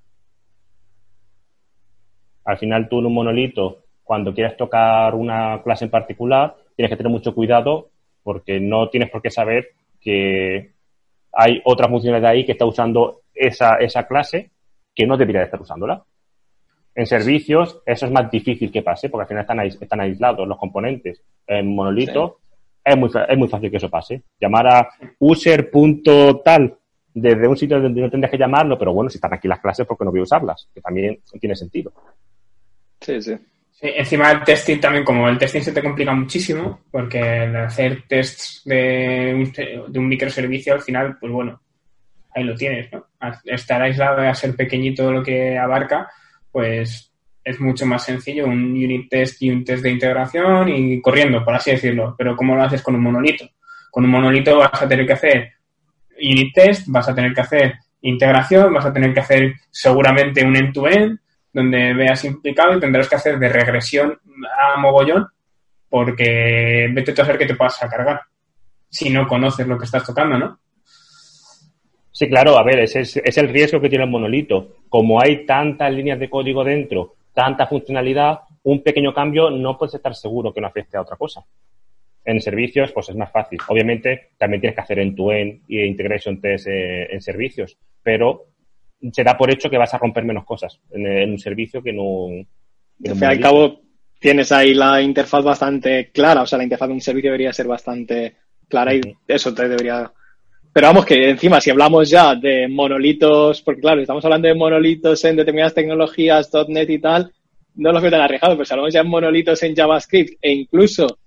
Al final, tú en un monolito cuando quieres tocar una clase en particular, tienes que tener mucho cuidado porque no tienes por qué saber que hay otras funciones de ahí que está usando esa, esa clase que no debería de estar usándola. En servicios, eso es más difícil que pase porque al final están, están aislados los componentes. En monolito es, muy, es muy fácil que eso pase. Llamar a user.tal desde un sitio donde no tendrías que llamarlo, pero bueno, si están aquí las clases, ¿por qué no voy a usarlas? Que también tiene sentido. Sí, sí encima el testing también, como el testing se te complica muchísimo, porque el hacer tests de un, de un microservicio al final, pues bueno, ahí lo tienes, ¿no? estar aislado y a ser pequeñito lo que abarca, pues es mucho más sencillo un unit test y un test de integración y corriendo, por así decirlo. Pero ¿cómo lo haces con un monolito? Con un monolito vas a tener que hacer unit test, vas a tener que hacer integración, vas a tener que hacer seguramente un end to end donde veas implicado y tendrás que hacer de regresión a mogollón porque vete a saber que te puedas a cargar si no conoces lo que estás tocando, ¿no? Sí, claro, a ver, ese es, el riesgo que tiene el monolito. Como hay tantas líneas de código dentro, tanta funcionalidad, un pequeño cambio no puedes estar seguro que no afecte a otra cosa. En servicios, pues es más fácil. Obviamente, también tienes que hacer end-to-end y integration test eh, en servicios, pero se da por hecho que vas a romper menos cosas en, un servicio que no. al fin y al cabo, tienes ahí la interfaz bastante clara, o sea, la interfaz de un servicio debería ser bastante clara y eso te debería. Pero vamos, que encima, si hablamos ya de monolitos, porque claro, estamos hablando de monolitos en determinadas tecnologías, .NET y tal, no los veo tan arriesgados, pero si hablamos ya de monolitos en JavaScript e incluso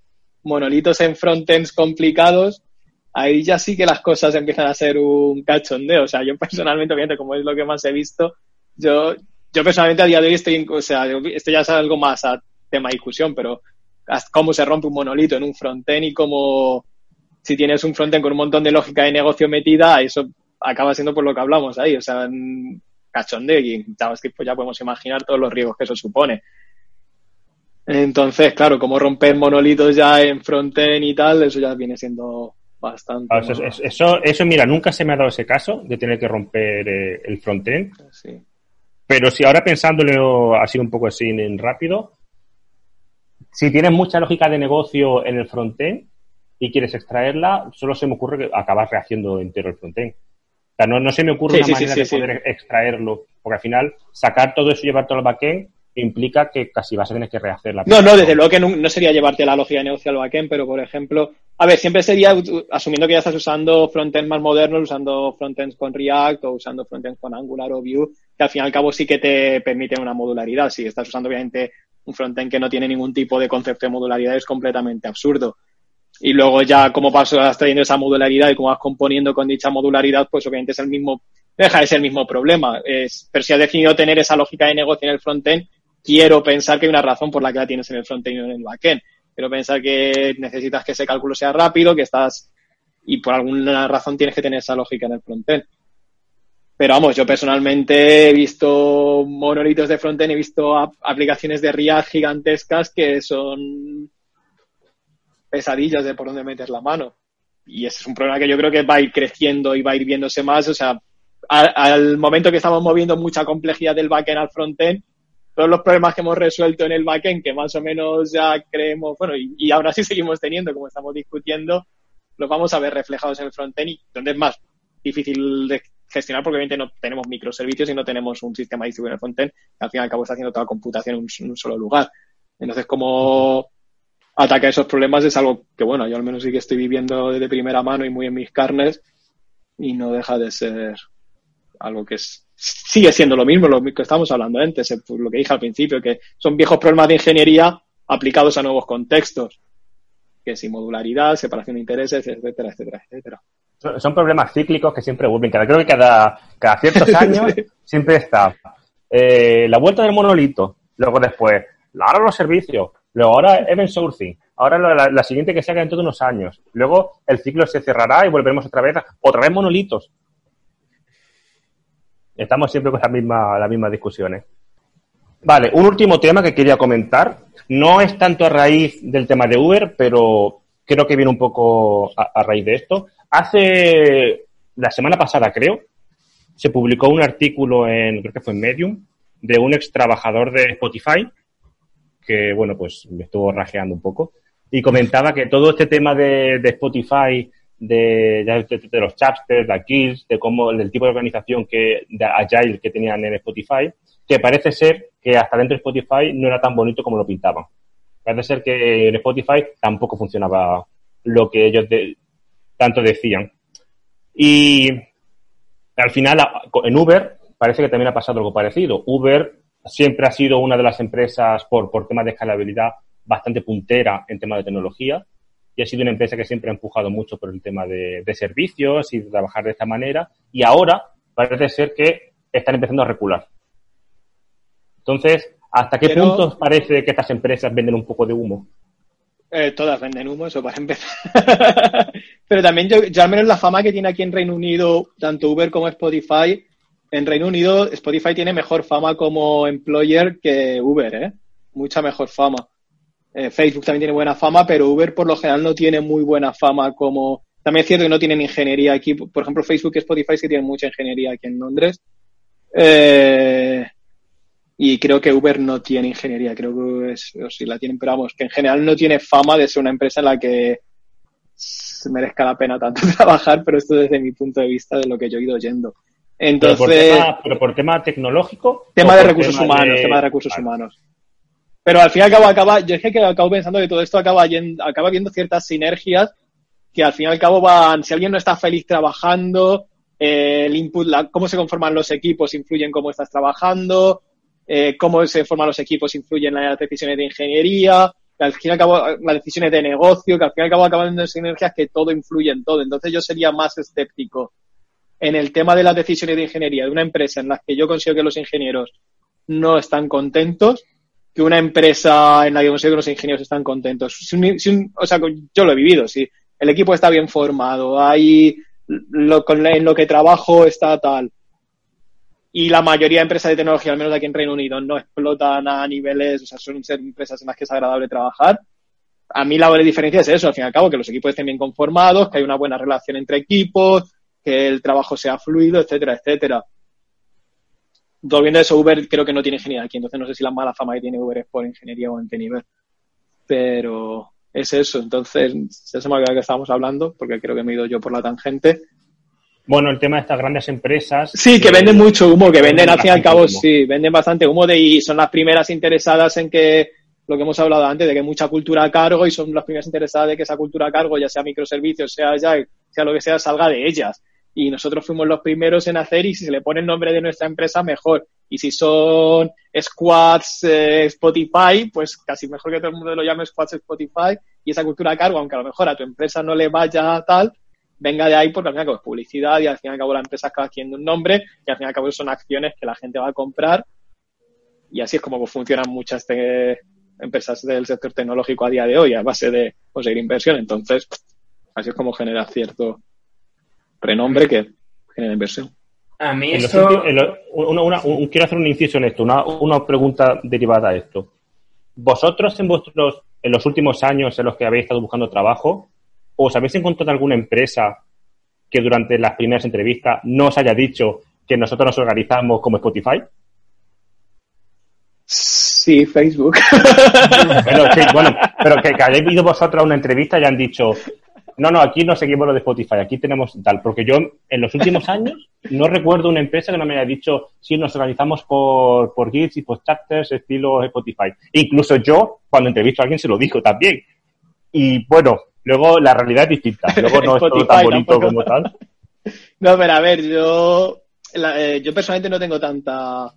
monolitos en frontends complicados, ahí ya sí que las cosas empiezan a ser un cachondeo. O sea, yo personalmente, obviamente, como es lo que más he visto, yo, yo personalmente a día de hoy estoy, o sea, esto ya es algo más a tema de discusión, pero cómo se rompe un monolito en un frontend y cómo, si tienes un frontend con un montón de lógica de negocio metida, eso acaba siendo por lo que hablamos ahí, o sea, cachondeo y en JavaScript pues ya podemos imaginar todos los riesgos que eso supone. Entonces, claro, como romper monolitos ya en frontend y tal, eso ya viene siendo bastante. Ah, eso, eso, eso, mira, nunca se me ha dado ese caso de tener que romper eh, el frontend. Sí. Pero si ahora pensándolo así un poco así en rápido, si tienes mucha lógica de negocio en el frontend y quieres extraerla, solo se me ocurre que acabas rehaciendo entero el frontend. O sea, no, no se me ocurre una manera de poder extraerlo, porque al final sacar todo eso y llevártelo al backend implica que casi vas a tener que rehacer la No, no, desde luego que no, sería llevarte la lógica de negocio al backend, pero por ejemplo, a ver, siempre sería, asumiendo que ya estás usando frontends más modernos, usando frontends con React o usando frontends con Angular o Vue, que al fin y al cabo sí que te permiten una modularidad. Si estás usando obviamente un frontend que no tiene ningún tipo de concepto de modularidad, es completamente absurdo. Y luego ya como vas trayendo esa modularidad y cómo vas componiendo con dicha modularidad, pues obviamente es el mismo, deja de ser el mismo problema. Es, pero si has definido tener esa lógica de negocio en el frontend, quiero pensar que hay una razón por la que la tienes en el frontend y en el backend. Quiero pensar que necesitas que ese cálculo sea rápido, que estás, y por alguna razón tienes que tener esa lógica en el frontend. Pero vamos, yo personalmente he visto monolitos de frontend, he visto aplicaciones de React gigantescas que son pesadillas de por dónde meter la mano. Y ese es un problema que yo creo que va a ir creciendo y va a ir viéndose más. O sea, al, momento que estamos moviendo mucha complejidad del backend al frontend, todos los problemas que hemos resuelto en el backend, que más o menos ya creemos, bueno, y, ahora sí seguimos teniendo, como estamos discutiendo, los vamos a ver reflejados en el frontend y donde es más difícil de gestionar porque obviamente no tenemos microservicios y no tenemos un sistema distribuido en el frontend que al fin y al cabo está haciendo toda la computación en un, solo lugar. Entonces, como atacar esos problemas es algo que, bueno, yo al menos sí que estoy viviendo de primera mano y muy en mis carnes y no deja de ser algo que es, sigue siendo lo mismo, lo que estamos hablando antes, eh, lo que dije al principio, que son viejos problemas de ingeniería aplicados a nuevos contextos, que es modularidad, separación de intereses, etcétera, etcétera, etcétera. Son problemas cíclicos que siempre vuelven. Cada, creo que cada, cada ciertos años siempre está eh, la vuelta del monolito, luego después, ahora los servicios, luego ahora event sourcing, ahora la, siguiente que se haga dentro de unos años, luego el ciclo se cerrará y volveremos otra vez, otra vez monolitos. Estamos siempre con las mismas, las mismas discusiones. Vale, un último tema que quería comentar. No es tanto a raíz del tema de Uber, pero creo que viene un poco a raíz de esto. Hace la semana pasada, creo, se publicó un artículo en, creo que fue en Medium, de un ex trabajador de Spotify, que, bueno, pues me estuvo rajeando un poco, y comentaba que todo este tema de, Spotify, de, de, los chapsters, de Kills, de cómo, del tipo de organización que, de Agile que tenían en Spotify, que parece ser que hasta dentro de Spotify no era tan bonito como lo pintaban. Parece ser que en Spotify tampoco funcionaba lo que ellos tanto decían. Y al final, en Uber, parece que también ha pasado algo parecido. Uber siempre ha sido una de las empresas, por, por temas de escalabilidad, bastante puntera en temas de tecnología y ha sido una empresa que siempre ha empujado mucho por el tema de, servicios y de trabajar de esta manera. Y ahora parece ser que están empezando a recular. Entonces, ¿hasta qué punto parece que estas empresas venden un poco de humo? Eh, todas venden humo, eso para empezar. Pero también yo, al menos la fama que tiene aquí en Reino Unido, tanto Uber como Spotify, en Reino Unido Spotify tiene mejor fama como employer que Uber, ¿eh? Mucha mejor fama. Eh, Facebook también tiene buena fama, pero Uber por lo general no tiene muy buena fama como... También es cierto que no tienen ingeniería aquí. Por ejemplo, Facebook y Spotify sí tienen mucha ingeniería aquí en Londres. Eh, y creo que Uber no tiene ingeniería, creo que es, o si la tienen, pero vamos, que en general no tiene fama de ser una empresa en la que se merezca la pena tanto trabajar, pero esto desde mi punto de vista de lo que yo he ido oyendo. Entonces, ¿Pero por tema, tecnológico? Tema de recursos humanos, tema de recursos humanos. Pero al fin y al cabo acaba, yo es que acabo pensando que todo esto acaba, acaba viendo ciertas sinergias que al fin y al cabo van, si alguien no está feliz trabajando, eh, el input, la, cómo se conforman los equipos influye en cómo estás trabajando, eh, cómo se forman los equipos influyen en las decisiones de ingeniería, que al fin y al cabo las decisiones de negocio, que al fin y al cabo acaban siendo sinergias que todo influye en todo. Entonces yo sería más escéptico en el tema de las decisiones de ingeniería de una empresa en la que yo consigo que los ingenieros no están contentos que una empresa en la que consigo que los ingenieros están contentos. o sea, yo lo he vivido, si el equipo está bien formado, hay lo, en lo que trabajo está tal, y la mayoría de empresas de tecnología, al menos aquí en Reino Unido, no explotan a niveles, o sea, son empresas en las que es agradable trabajar. a mí la diferencia es eso, al fin y al cabo, que los equipos estén bien conformados, que hay una buena relación entre equipos, que el trabajo sea fluido, etcétera, etcétera. Volviendo a eso, Uber creo que no tiene ingeniería aquí, entonces no sé si la mala fama que tiene Uber es por ingeniería o en qué nivel. Pero es eso, entonces, se me ha que estábamos hablando, porque creo que me he ido yo por la tangente. Bueno, el tema de estas grandes empresas. Sí, que, venden mucho humo, que venden al fin y al cabo, sí, venden bastante humo de, y son las primeras interesadas en que lo que hemos hablado antes, de que mucha cultura a cargo y son las primeras interesadas de que esa cultura a cargo, ya sea microservicios, sea ya, sea lo que sea, salga de ellas. Y nosotros fuimos los primeros en hacer y si se le pone el nombre de nuestra empresa, mejor. Y si son squads eh, Spotify, pues casi mejor que todo el mundo lo llame squads Spotify y esa cultura cargo, aunque a lo mejor a tu empresa no le vaya tal, venga de ahí porque al fin y al cabo es publicidad y al fin y al cabo la empresa acaba haciendo un nombre y al fin y al cabo son acciones que la gente va a comprar y así es como funcionan muchas empresas del sector tecnológico a día de hoy a base de conseguir inversión. Entonces, así es como genera cierto renombre que genera inversión. A mí esto... quiero hacer un inciso en esto, una, una pregunta derivada a esto. ¿Vosotros en vuestros, en los últimos años en los que habéis estado buscando trabajo, os habéis encontrado alguna empresa que durante las primeras entrevistas no os haya dicho que nosotros nos organizamos como Spotify? Sí, Facebook. Pero, bueno, pero que, que hayáis ido vosotros a una entrevista y han dicho, no, no, aquí no seguimos lo de Spotify, aquí tenemos tal, porque yo en los últimos años no recuerdo una empresa que no me haya dicho si nos organizamos por, por Gits y por chapters estilo Spotify. Incluso yo, cuando entrevisto a alguien, se lo dijo también. Y bueno, luego la realidad es distinta. Luego no es todo tan bonito como tal. No, pero a ver, yo, eh, yo personalmente no tengo tanta...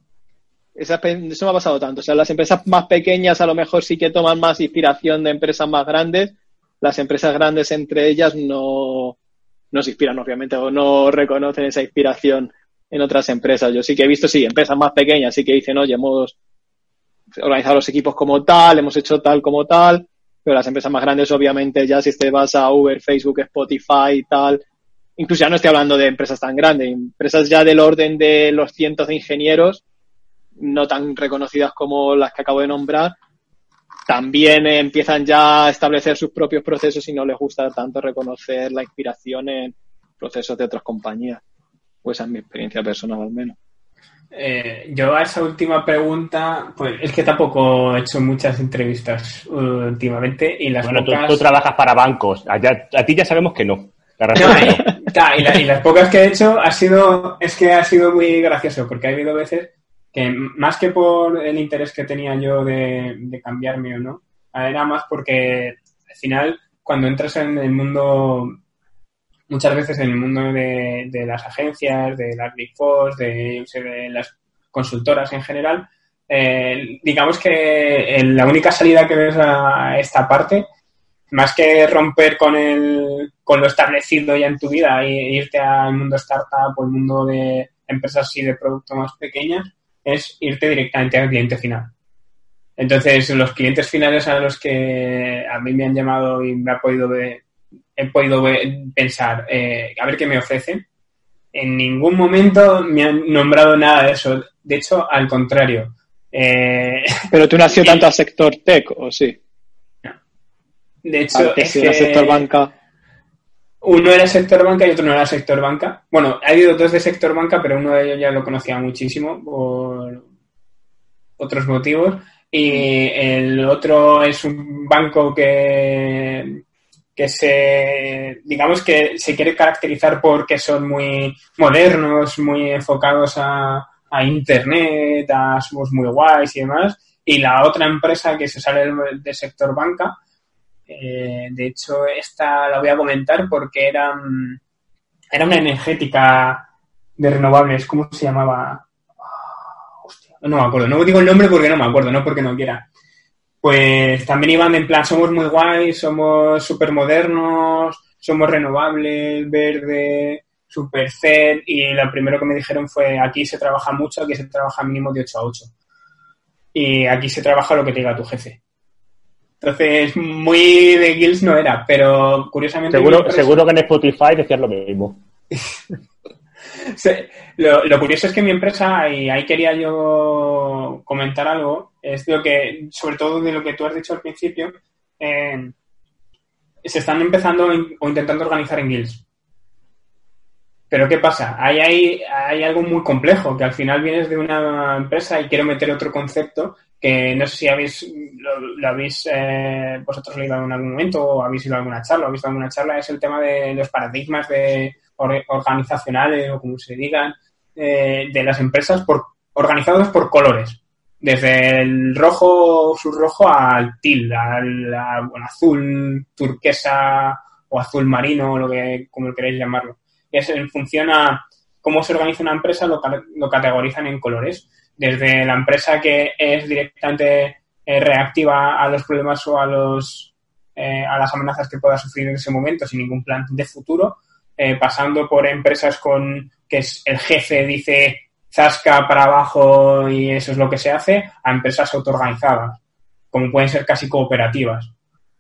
eso me ha pasado tanto. O sea, las empresas más pequeñas a lo mejor sí que toman más inspiración de empresas más grandes las empresas grandes entre ellas no, no se inspiran, obviamente, o no reconocen esa inspiración en otras empresas. Yo sí que he visto, sí, empresas más pequeñas sí que dicen, oye, hemos organizado los equipos como tal, hemos hecho tal como tal, pero las empresas más grandes, obviamente, ya si te vas a Uber, Facebook, Spotify y tal, incluso ya no estoy hablando de empresas tan grandes, empresas ya del orden de los cientos de ingenieros, no tan reconocidas como las que acabo de nombrar, también empiezan ya a establecer sus propios procesos y no les gusta tanto reconocer la inspiración en procesos de otras compañías. Pues esa es mi experiencia personal al menos. Eh, yo a esa última pregunta, pues es que tampoco he hecho muchas entrevistas últimamente y las bueno, tú, trabajas para bancos, a ti ya sabemos que no. y, las pocas que he hecho ha sido, es que ha sido muy gracioso porque ha habido veces que más que por el interés que tenía yo de, cambiarme o no, era más porque al final cuando entras en el mundo, muchas veces en el mundo de, las agencias, de las Big Four, de, las consultoras en general, eh, digamos que la única salida que ves a esta parte, más que romper con, el, con lo establecido ya en tu vida e irte al mundo startup o el mundo de empresas así de producto más pequeñas, es irte directamente al cliente final. Entonces, los clientes finales a los que a mí me han llamado y me ha podido he podido pensar, eh, a ver qué me ofrecen, en ningún momento me han nombrado nada de eso. De hecho, al contrario. Eh, Pero tú no has sido tanto al sector tech, ¿o sí? De hecho, es que... sector banca. Uno era sector banca y otro no era sector banca. Bueno, ha habido dos de sector banca, pero uno de ellos ya lo conocía muchísimo por otros motivos. Y el otro es un banco que, que se, digamos que se quiere caracterizar porque son muy modernos, muy enfocados a, a Internet, a somos muy guays y demás. Y la otra empresa que se sale del sector banca eh, de hecho, esta la voy a comentar porque era, era una energética de renovables. ¿Cómo se llamaba? Ah, no me acuerdo. No digo el nombre porque no me acuerdo, no porque no quiera. Pues también iban en plan, somos muy guays, somos súper modernos, somos renovables, verde, super zen. Y lo primero que me dijeron fue, aquí se trabaja mucho, aquí se trabaja mínimo de 8 a 8. Y aquí se trabaja lo que te diga tu jefe. Entonces, muy de Guilds no era, pero curiosamente. Seguro, seguro que en Spotify decías lo mismo. lo, curioso es que mi empresa, y ahí quería yo comentar algo, es lo que, sobre todo de lo que tú has dicho al principio, se están empezando o intentando organizar en guilds. Pero ¿qué pasa? Hay, hay, hay algo muy complejo, que al final vienes de una empresa y quiero meter otro concepto que no sé si habéis lo, habéis eh, vosotros leído en algún momento o habéis ido a alguna charla o visto alguna charla, es el tema de los paradigmas de organizacionales o como se digan eh, de las empresas por, organizados por colores. Desde el rojo, rojo al til, al, azul turquesa o azul marino, lo que como queréis llamarlo. Es en función a cómo se organiza una empresa, lo categorizan en colores. Desde la empresa que es directamente eh, reactiva a los problemas o a los eh, a las amenazas que pueda sufrir en ese momento sin ningún plan de futuro, pasando por empresas con que es el jefe dice zasca para abajo y eso es lo que se hace, a empresas autoorganizadas, como pueden ser casi cooperativas,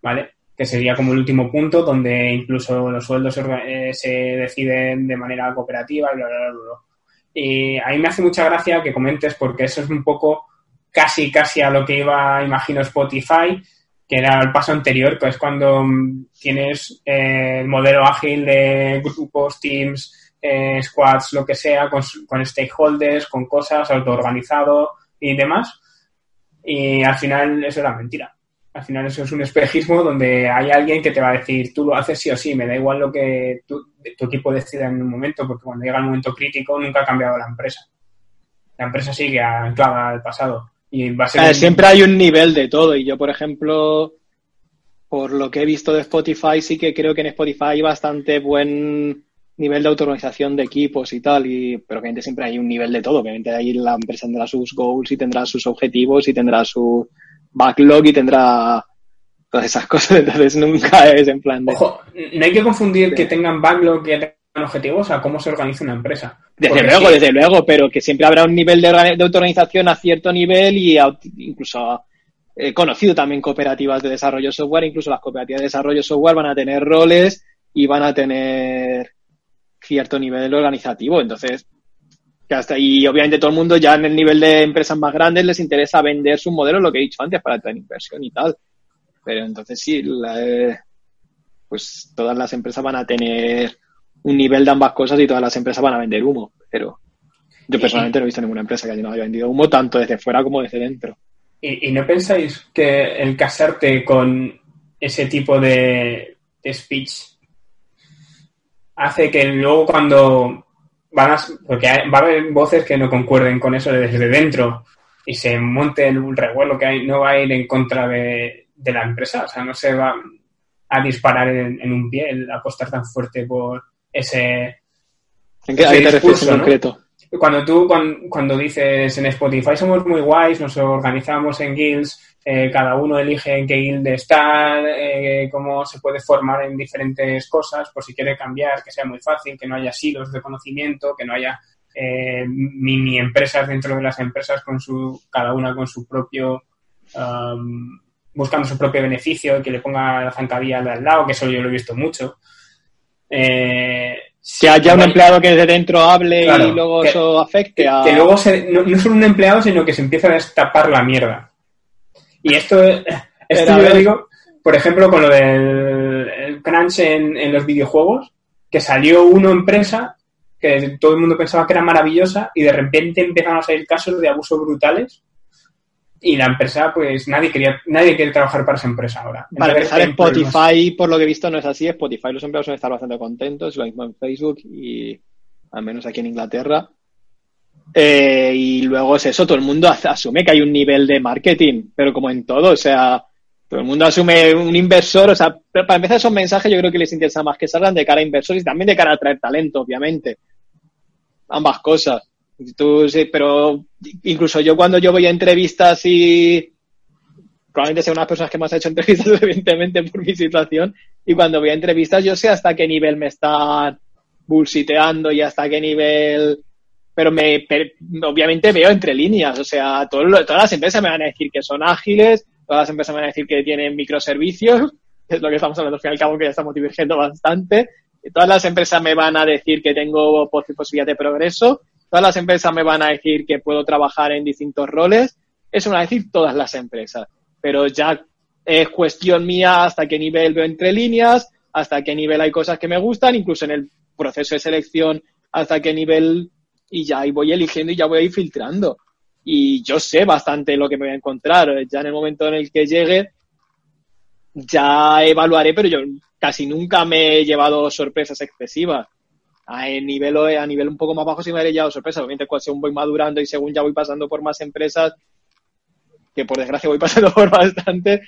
¿vale? Que sería como el último punto donde incluso los sueldos se, eh, deciden de manera cooperativa y bla, bla, bla, Y a mí me hace mucha gracia que comentes porque eso es un poco casi, casi a lo que iba, imagino, Spotify, que era el paso anterior, que es cuando mm, tienes eh, el modelo ágil de grupos, teams, eh, squads, lo que sea, con, stakeholders, con cosas, autoorganizado y demás. Y al final eso era mentira. Al final eso es un espejismo donde hay alguien que te va a decir, tú lo haces sí o sí, me da igual lo que tu, equipo decida en un momento, porque cuando llega el momento crítico nunca ha cambiado la empresa. La empresa sigue anclada al pasado. Y va a ser Siempre hay un nivel de todo. Y yo, por ejemplo, por lo que he visto de Spotify, sí que creo que en Spotify hay bastante buen nivel de autorización de equipos y tal, y, pero obviamente siempre hay un nivel de todo. Obviamente ahí la empresa tendrá sus goals y tendrá sus objetivos y tendrá su backlog y tendrá todas esas cosas. Entonces nunca es en plan de. Ojo, no hay que confundir que tengan backlog y tengan objetivos a cómo se organiza una empresa. Desde luego, desde luego, pero que siempre habrá un nivel de, de autorización a cierto nivel y incluso he conocido también cooperativas de desarrollo software, incluso las cooperativas de desarrollo software van a tener roles y van a tener cierto nivel organizativo. Entonces, que hasta y obviamente todo el mundo ya en el nivel de empresas más grandes les interesa vender su modelo, lo que he dicho antes, para tener inversión y tal. Pero entonces sí, pues todas las empresas van a tener un nivel de ambas cosas y todas las empresas van a vender humo. Pero yo personalmente no he visto ninguna empresa que no haya vendido humo tanto desde fuera como desde dentro. ¿Y, no pensáis que el casarte con ese tipo de speech hace que luego cuando van a, porque va a haber voces que no concuerden con eso desde dentro y se monte el revuelo que hay, no va a ir en contra de, la empresa, o sea, no se va a disparar en, un pie el apostar tan fuerte por ese, ¿En qué ese concreto? Cuando tú, cuando, dices en Spotify somos muy guays, nos organizamos en guilds, eh, cada uno elige en qué guild estar, eh, cómo se puede formar en diferentes cosas, por si quiere cambiar, que sea muy fácil, que no haya silos de conocimiento, que no haya eh, mini empresas dentro de las empresas con su, cada una con su propio, buscando su propio beneficio, que le ponga la zancadilla al lado, que eso yo lo he visto mucho. Eh, que haya un empleado que desde dentro hable y luego eso afecte a... Que luego se, no, no, solo un empleado, sino que se empieza a destapar la mierda. Y esto, esto yo digo, por ejemplo, con lo del crunch en, en los videojuegos, que salió una empresa que todo el mundo pensaba que era maravillosa y de repente empezaron a salir casos de abusos brutales y la empresa, pues nadie quería, nadie quiere trabajar para esa empresa ahora. Para empezar, Spotify, por lo que he visto, no es así. Spotify, los empleados suelen estar bastante contentos, lo mismo en Facebook y al menos aquí en Inglaterra. Eh, y luego es eso, todo el mundo asume que hay un nivel de marketing, pero como en todo, o sea, todo el mundo asume un inversor, o sea, para empezar esos mensajes yo creo que les interesa más que salgan de cara a inversores y también de cara a atraer talento, obviamente. Ambas cosas. Tú, pero incluso yo cuando yo voy a entrevistas y probablemente sea una personas que más ha hecho entrevistas, evidentemente, por mi situación, y cuando voy a entrevistas yo sé hasta qué nivel me están bullsiteando y hasta qué nivel pero me obviamente veo entre líneas, o sea, todas las empresas me van a decir que son ágiles, todas las empresas me van a decir que tienen microservicios, que es lo que estamos hablando al fin y al cabo que ya estamos divergiendo bastante, todas las empresas me van a decir que tengo posibilidad de progreso, todas las empresas me van a decir que puedo trabajar en distintos roles, eso me van a decir todas las empresas, pero ya es cuestión mía hasta qué nivel veo entre líneas, hasta qué nivel hay cosas que me gustan, incluso en el proceso de selección, hasta qué nivel, y ya ahí voy eligiendo y ya voy a ir filtrando. Y yo sé bastante lo que me voy a encontrar. Ya en el momento en el que llegue, ya evaluaré, pero yo casi nunca me he llevado sorpresas excesivas. A nivel, a nivel un poco más bajo sí me he llevado sorpresas. Obviamente, según voy madurando y según ya voy pasando por más empresas, que por desgracia voy pasando por bastante,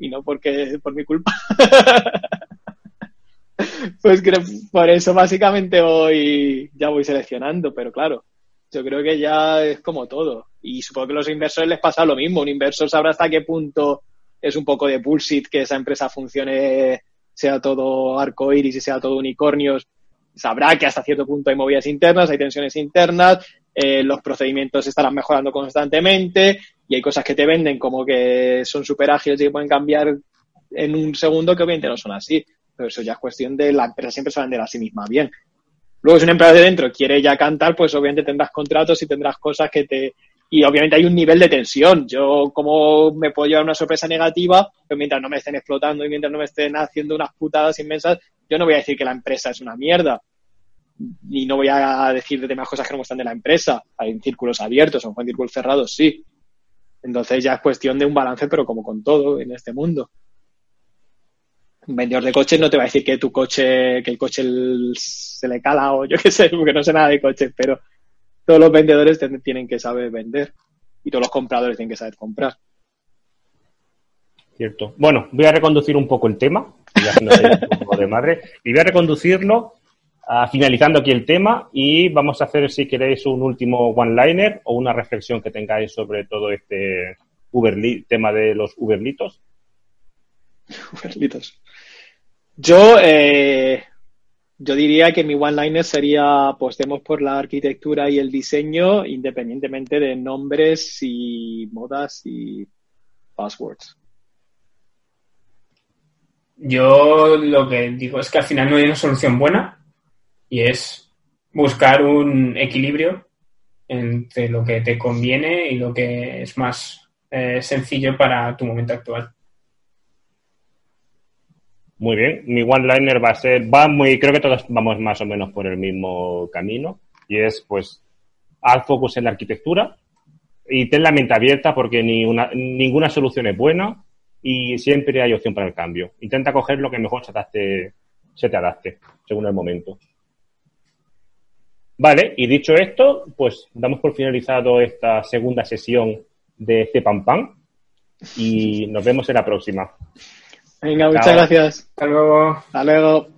y no porque por mi culpa. pues creo, por eso básicamente voy, ya voy seleccionando, pero claro, yo creo que ya es como todo. Y supongo que a los inversores les pasa lo mismo. Un inversor sabrá hasta qué punto es un poco de bullshit que esa empresa funcione, sea todo arcoiris y sea todo unicornios. Sabrá que hasta cierto punto hay movidas internas, hay tensiones internas, eh, los procedimientos estarán mejorando constantemente y hay cosas que te venden como que son súper ágiles y que pueden cambiar en un segundo que obviamente no son así. Pero eso ya es cuestión de la empresa siempre se va a vender a sí misma bien. Luego, si una empresa de dentro quiere ya cantar, pues obviamente tendrás contratos y tendrás cosas que te... Y obviamente hay un nivel de tensión. Yo, como me puedo llevar una sorpresa negativa, pero mientras no me estén explotando y mientras no me estén haciendo unas putadas inmensas, yo no voy a decir que la empresa es una mierda. Y no voy a decir demás cosas que no me gustan de la empresa. Hay círculos abiertos, o en círculos cerrados, sí. Entonces ya es cuestión de un balance, pero como con todo en este mundo un vendedor de coches no te va a decir que tu coche, que el coche se le cala o yo qué sé, porque no sé nada de coches, pero todos los vendedores tienen que saber vender y todos los compradores tienen que saber comprar. Cierto. Bueno, voy a reconducir un poco el tema, ya un poco de madre, y voy a reconducirlo uh, finalizando aquí el tema y vamos a hacer, si queréis, un último one-liner o una reflexión que tengáis sobre todo este Uber tema de los Uberlitos. Uberlitos. Yo, eh, yo diría que mi one-liner sería apostemos por la arquitectura y el diseño independientemente de nombres y modas y passwords. Yo lo que digo es que al final no hay una solución buena y es buscar un equilibrio entre lo que te conviene y lo que es más eh, sencillo para tu momento actual. Muy bien, mi one-liner va a ser, va muy, creo que todos vamos más o menos por el mismo camino y es pues haz focus en la arquitectura y ten la mente abierta porque ni una, ninguna solución es buena y siempre hay opción para el cambio. Intenta coger lo que mejor se, adapte, se te adapte según el momento. Vale, y dicho esto, pues damos por finalizado esta segunda sesión de Cepan Pan y nos vemos en la próxima. Venga, muchas gracias. Hasta luego. Hasta luego.